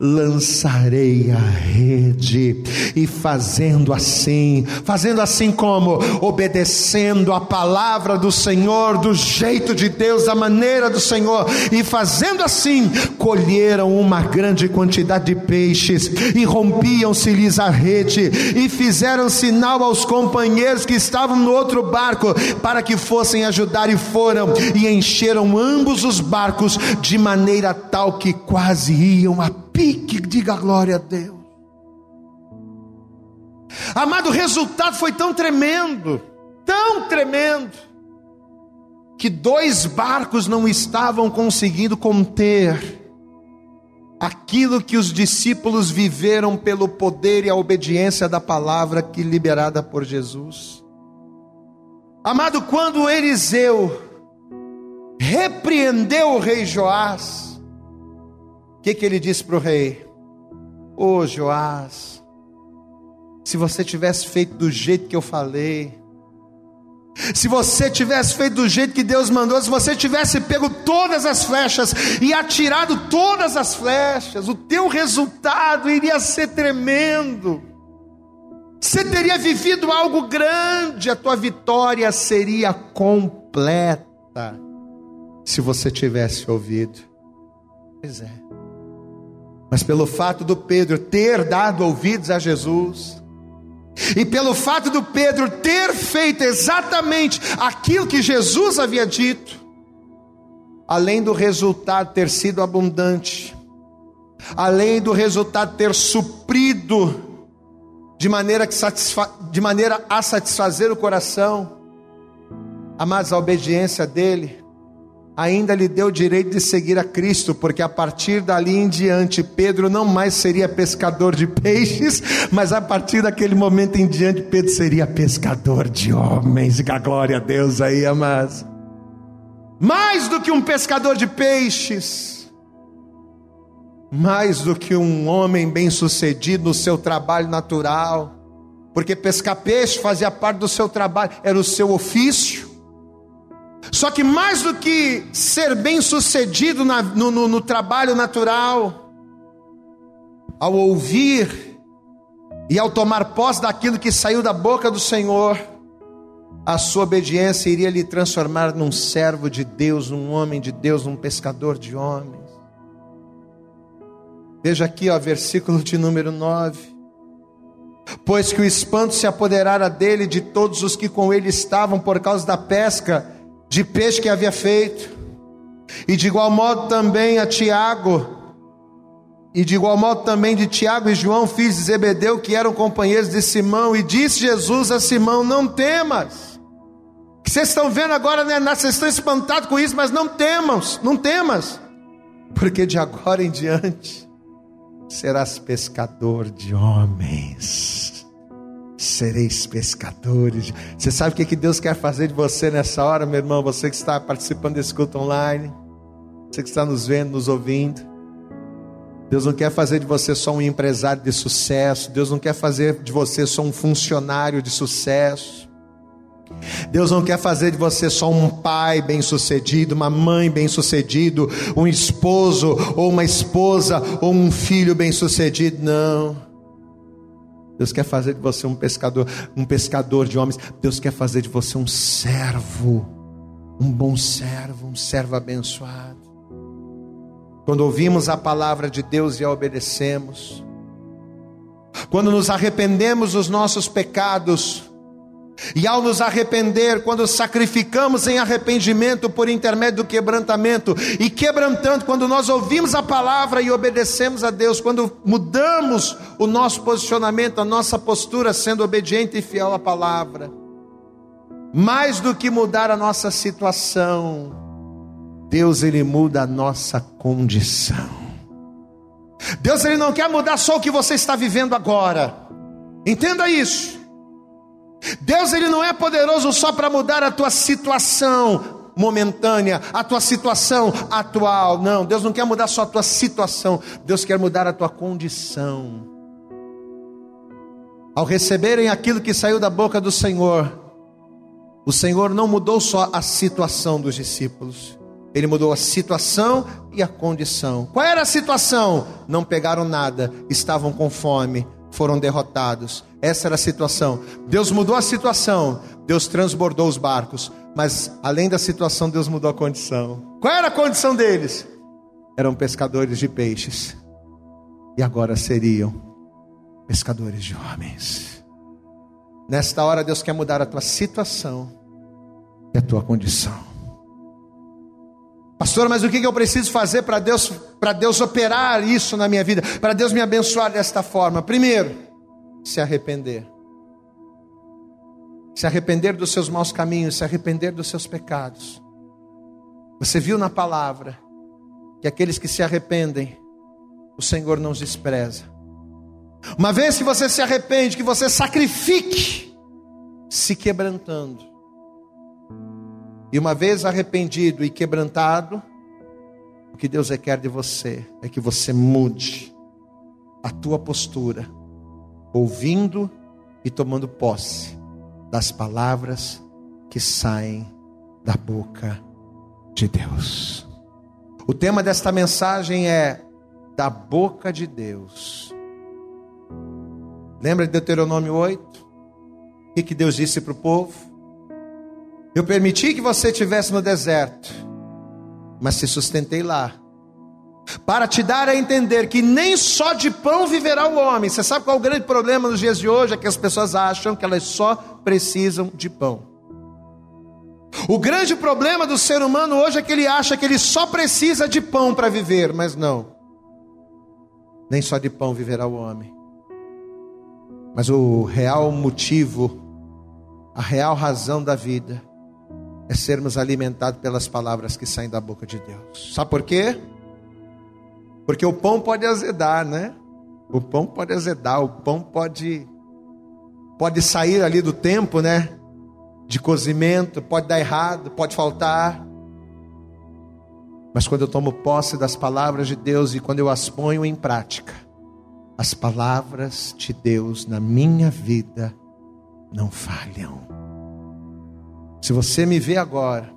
[SPEAKER 2] lançarei a rede, e fazendo assim, fazendo assim como? Obedecendo a palavra do Senhor, do jeito de Deus, da maneira do Senhor, e fazendo assim, colheram uma grande quantidade de peixes, e rompiam-se-lhes a rede, e fizeram sinal aos companheiros que estavam no outro barco, para que fossem ajudar, e foram, e encheram ambos os barcos, de maneira tal que quase iam a pique, diga glória a Deus. Amado, o resultado foi tão tremendo, tão tremendo, que dois barcos não estavam conseguindo conter aquilo que os discípulos viveram pelo poder e a obediência da palavra que liberada por Jesus. Amado, quando Eliseu repreendeu o rei Joás, o que, que ele disse para o rei? Ô oh, Joás, se você tivesse feito do jeito que eu falei, se você tivesse feito do jeito que Deus mandou, se você tivesse pego todas as flechas e atirado todas as flechas, o teu resultado iria ser tremendo. Você teria vivido algo grande, a tua vitória seria completa se você tivesse ouvido. Pois é. Mas pelo fato do Pedro ter dado ouvidos a Jesus, e pelo fato do Pedro ter feito exatamente aquilo que Jesus havia dito, além do resultado ter sido abundante, além do resultado ter suprido de maneira, que satisfa... de maneira a satisfazer o coração, amados, a obediência dele ainda lhe deu o direito de seguir a Cristo, porque a partir dali em diante Pedro não mais seria pescador de peixes, mas a partir daquele momento em diante Pedro seria pescador de homens. E a glória a Deus aí, amados. Mais do que um pescador de peixes, mais do que um homem bem-sucedido no seu trabalho natural, porque pescar peixe fazia parte do seu trabalho, era o seu ofício. Só que mais do que ser bem sucedido na, no, no, no trabalho natural, ao ouvir e ao tomar posse daquilo que saiu da boca do Senhor, a sua obediência iria lhe transformar num servo de Deus, num homem de Deus, num pescador de homens. Veja aqui, ó, versículo de número 9. Pois que o espanto se apoderara dele de todos os que com ele estavam por causa da pesca, de peixe que havia feito, e de igual modo também a Tiago, e de igual modo também de Tiago e João, filhos de Zebedeu, que eram companheiros de Simão, e disse Jesus a Simão: Não temas. Que vocês estão vendo agora, né? Vocês estão espantados com isso, mas não temas, não temas, porque de agora em diante serás pescador de homens sereis pescadores. Você sabe o que Deus quer fazer de você nessa hora, meu irmão? Você que está participando desse culto online, você que está nos vendo, nos ouvindo. Deus não quer fazer de você só um empresário de sucesso. Deus não quer fazer de você só um funcionário de sucesso. Deus não quer fazer de você só um pai bem-sucedido, uma mãe bem-sucedido, um esposo ou uma esposa ou um filho bem-sucedido, não. Deus quer fazer de você um pescador, um pescador de homens. Deus quer fazer de você um servo, um bom servo, um servo abençoado. Quando ouvimos a palavra de Deus e a obedecemos, quando nos arrependemos dos nossos pecados, e ao nos arrepender, quando sacrificamos em arrependimento por intermédio do quebrantamento, e quebrantando, quando nós ouvimos a palavra e obedecemos a Deus, quando mudamos o nosso posicionamento, a nossa postura, sendo obediente e fiel à palavra, mais do que mudar a nossa situação, Deus ele muda a nossa condição. Deus ele não quer mudar só o que você está vivendo agora. Entenda isso. Deus ele não é poderoso só para mudar a tua situação momentânea, a tua situação atual. Não, Deus não quer mudar só a tua situação, Deus quer mudar a tua condição. Ao receberem aquilo que saiu da boca do Senhor, o Senhor não mudou só a situação dos discípulos, ele mudou a situação e a condição. Qual era a situação? Não pegaram nada, estavam com fome, foram derrotados. Essa era a situação. Deus mudou a situação, Deus transbordou os barcos, mas além da situação, Deus mudou a condição. Qual era a condição deles? Eram pescadores de peixes, e agora seriam pescadores de homens. Nesta hora, Deus quer mudar a tua situação e a tua condição. Pastor, mas o que eu preciso fazer para Deus, para Deus operar isso na minha vida, para Deus me abençoar desta forma? Primeiro, se arrepender. Se arrepender dos seus maus caminhos, se arrepender dos seus pecados. Você viu na palavra que aqueles que se arrependem, o Senhor não os despreza. Uma vez que você se arrepende, que você sacrifique, se quebrantando, e uma vez arrependido e quebrantado, o que Deus requer de você é que você mude a tua postura, ouvindo e tomando posse das palavras que saem da boca de Deus. O tema desta mensagem é da boca de Deus. Lembra de Deuteronômio 8? O que Deus disse para o povo? Eu permiti que você estivesse no deserto, mas se sustentei lá. Para te dar a entender que nem só de pão viverá o homem. Você sabe qual é o grande problema nos dias de hoje? É que as pessoas acham que elas só precisam de pão. O grande problema do ser humano hoje é que ele acha que ele só precisa de pão para viver, mas não. Nem só de pão viverá o homem. Mas o real motivo, a real razão da vida é sermos alimentados pelas palavras que saem da boca de Deus. Sabe por quê? Porque o pão pode azedar, né? O pão pode azedar, o pão pode pode sair ali do tempo, né? De cozimento, pode dar errado, pode faltar. Mas quando eu tomo posse das palavras de Deus e quando eu as ponho em prática, as palavras de Deus na minha vida não falham. Se você me vê agora,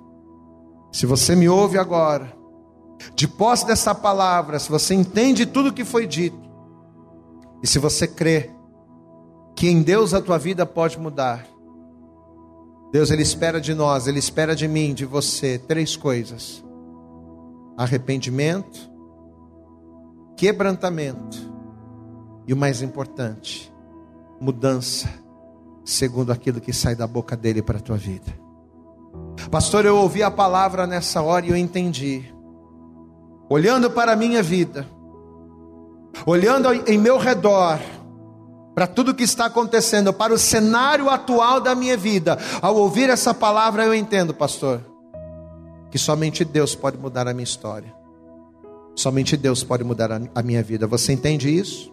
[SPEAKER 2] se você me ouve agora, de posse dessa palavra, se você entende tudo o que foi dito, e se você crê que em Deus a tua vida pode mudar, Deus ele espera de nós, ele espera de mim, de você, três coisas: arrependimento, quebrantamento e o mais importante, mudança, segundo aquilo que sai da boca dele para a tua vida. Pastor, eu ouvi a palavra nessa hora e eu entendi. Olhando para a minha vida, olhando em meu redor, para tudo que está acontecendo, para o cenário atual da minha vida, ao ouvir essa palavra eu entendo, pastor, que somente Deus pode mudar a minha história. Somente Deus pode mudar a minha vida. Você entende isso?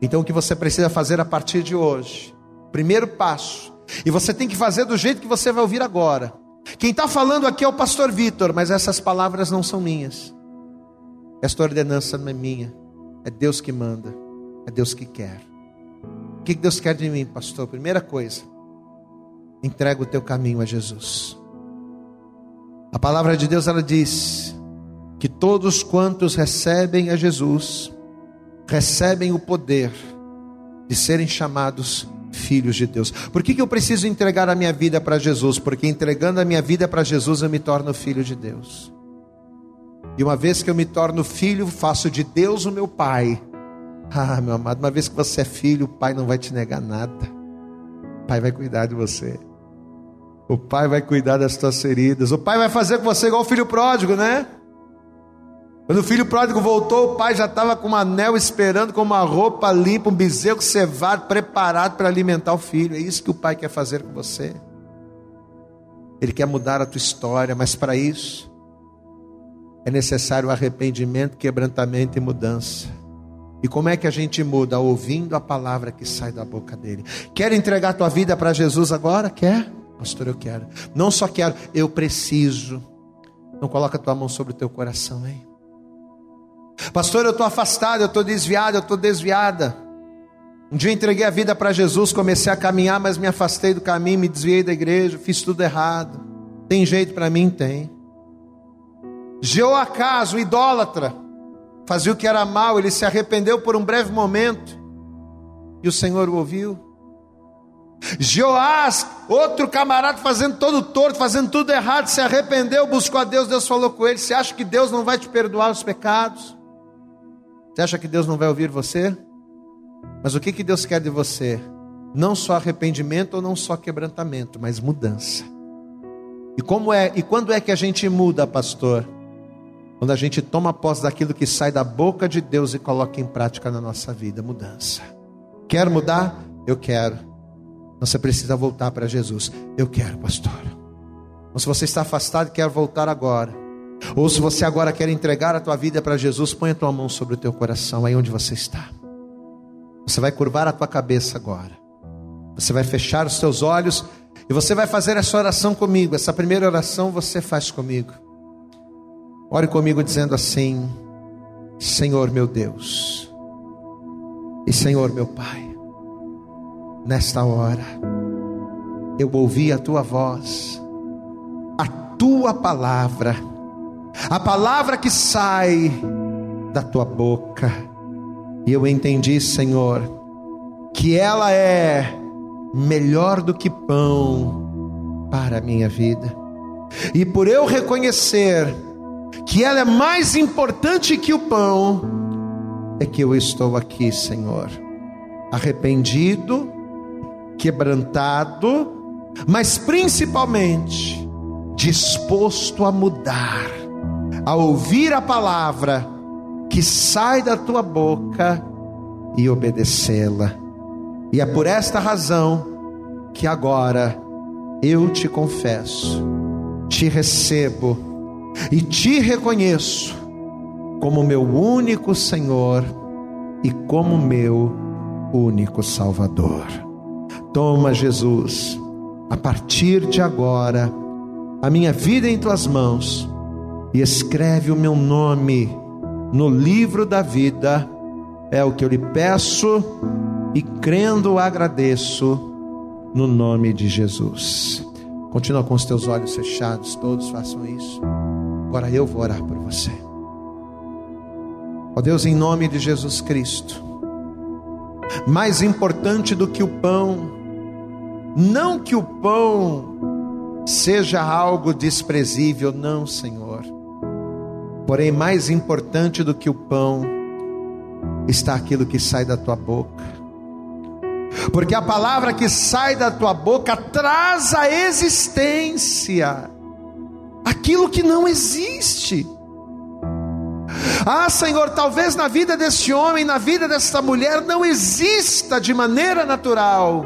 [SPEAKER 2] Então o que você precisa fazer a partir de hoje? Primeiro passo e você tem que fazer do jeito que você vai ouvir agora. Quem está falando aqui é o pastor Vitor, mas essas palavras não são minhas. Esta ordenança não é minha. É Deus que manda. É Deus que quer. O que Deus quer de mim, pastor? Primeira coisa, entrega o teu caminho a Jesus. A palavra de Deus ela diz que todos quantos recebem a Jesus recebem o poder de serem chamados filhos de Deus. Por que, que eu preciso entregar a minha vida para Jesus? Porque entregando a minha vida para Jesus eu me torno filho de Deus. E uma vez que eu me torno filho, faço de Deus o meu pai. Ah, meu amado, uma vez que você é filho, o pai não vai te negar nada. O pai vai cuidar de você. O pai vai cuidar das tuas feridas. O pai vai fazer com você igual o filho pródigo, né? Quando o filho pródigo voltou, o pai já estava com um anel esperando, com uma roupa limpa, um bezerro cevado, preparado para alimentar o filho. É isso que o pai quer fazer com você. Ele quer mudar a tua história, mas para isso é necessário arrependimento, quebrantamento e mudança. E como é que a gente muda? Ouvindo a palavra que sai da boca dele. Quer entregar tua vida para Jesus agora? Quer? Pastor, eu quero. Não só quero, eu preciso. Não coloca tua mão sobre o teu coração, hein? Pastor, eu estou afastado, eu estou desviado, eu estou desviada. Um dia entreguei a vida para Jesus, comecei a caminhar, mas me afastei do caminho, me desviei da igreja, fiz tudo errado. Tem jeito para mim? Tem. Jeoacás, o idólatra, fazia o que era mal, ele se arrependeu por um breve momento, e o Senhor o ouviu. Joás, outro camarada fazendo todo torto, fazendo tudo errado, se arrependeu, buscou a Deus, Deus falou com ele: Você acha que Deus não vai te perdoar os pecados? Você acha que Deus não vai ouvir você? Mas o que, que Deus quer de você? Não só arrependimento ou não só quebrantamento, mas mudança. E como é? E quando é que a gente muda, pastor? Quando a gente toma posse daquilo que sai da boca de Deus e coloca em prática na nossa vida, mudança. Quer mudar? Eu quero. Você precisa voltar para Jesus. Eu quero, pastor. Ou se você está afastado e quer voltar agora. Ou se você agora quer entregar a tua vida para Jesus, põe a tua mão sobre o teu coração, aí onde você está. Você vai curvar a tua cabeça agora. Você vai fechar os teus olhos e você vai fazer essa oração comigo. Essa primeira oração você faz comigo. Ore comigo dizendo assim: Senhor meu Deus e Senhor meu Pai nesta hora. Eu ouvi a tua voz, a tua palavra, a palavra que sai da tua boca. E eu entendi, Senhor, que ela é melhor do que pão para a minha vida. E por eu reconhecer que ela é mais importante que o pão, é que eu estou aqui, Senhor, arrependido quebrantado, mas principalmente disposto a mudar, a ouvir a palavra que sai da tua boca e obedecê-la. E é por esta razão que agora eu te confesso, te recebo e te reconheço como meu único Senhor e como meu único Salvador. Toma, Jesus, a partir de agora, a minha vida em tuas mãos e escreve o meu nome no livro da vida. É o que eu lhe peço e crendo agradeço no nome de Jesus. Continua com os teus olhos fechados, todos façam isso. Agora eu vou orar por você. Ó Deus, em nome de Jesus Cristo, mais importante do que o pão, não que o pão seja algo desprezível, não, Senhor. Porém, mais importante do que o pão está aquilo que sai da tua boca. Porque a palavra que sai da tua boca traz a existência aquilo que não existe. Ah, Senhor, talvez na vida desse homem, na vida dessa mulher, não exista de maneira natural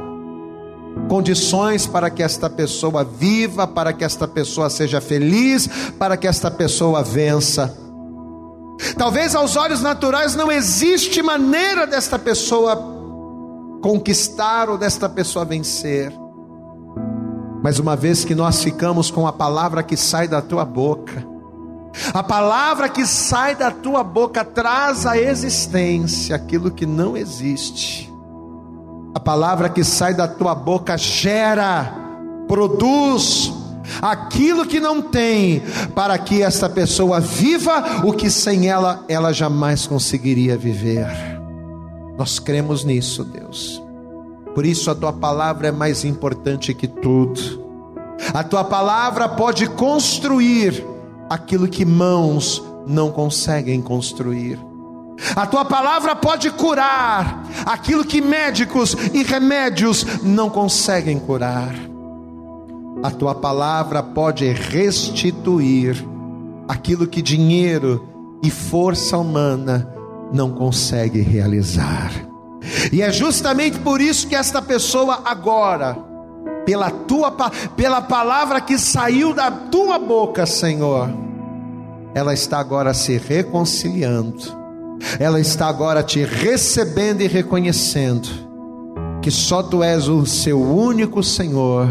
[SPEAKER 2] condições para que esta pessoa viva, para que esta pessoa seja feliz, para que esta pessoa vença. Talvez aos olhos naturais não existe maneira desta pessoa conquistar ou desta pessoa vencer. Mas uma vez que nós ficamos com a palavra que sai da tua boca, a palavra que sai da tua boca traz à existência aquilo que não existe. A palavra que sai da tua boca gera produz aquilo que não tem, para que esta pessoa viva o que sem ela ela jamais conseguiria viver. Nós cremos nisso, Deus. Por isso a tua palavra é mais importante que tudo. A tua palavra pode construir aquilo que mãos não conseguem construir. A tua palavra pode curar aquilo que médicos e remédios não conseguem curar. A tua palavra pode restituir aquilo que dinheiro e força humana não consegue realizar. E é justamente por isso que esta pessoa agora, pela tua pela palavra que saiu da tua boca, Senhor, ela está agora se reconciliando ela está agora te recebendo e reconhecendo que só tu és o seu único Senhor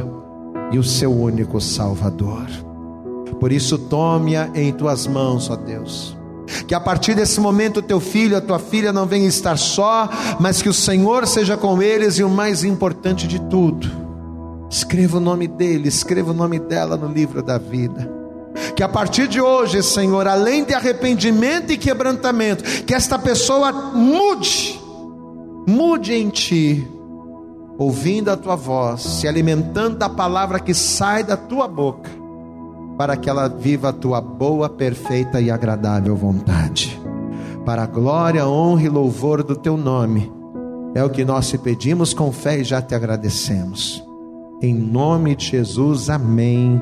[SPEAKER 2] e o seu único Salvador. Por isso, tome-a em tuas mãos, ó Deus. Que a partir desse momento, teu filho, a tua filha não venha estar só, mas que o Senhor seja com eles e o mais importante de tudo, escreva o nome dele, escreva o nome dela no livro da vida que a partir de hoje, Senhor, além de arrependimento e quebrantamento, que esta pessoa mude, mude em ti, ouvindo a tua voz, se alimentando da palavra que sai da tua boca, para que ela viva a tua boa, perfeita e agradável vontade. Para a glória, honra e louvor do teu nome, é o que nós te pedimos com fé e já te agradecemos. Em nome de Jesus, amém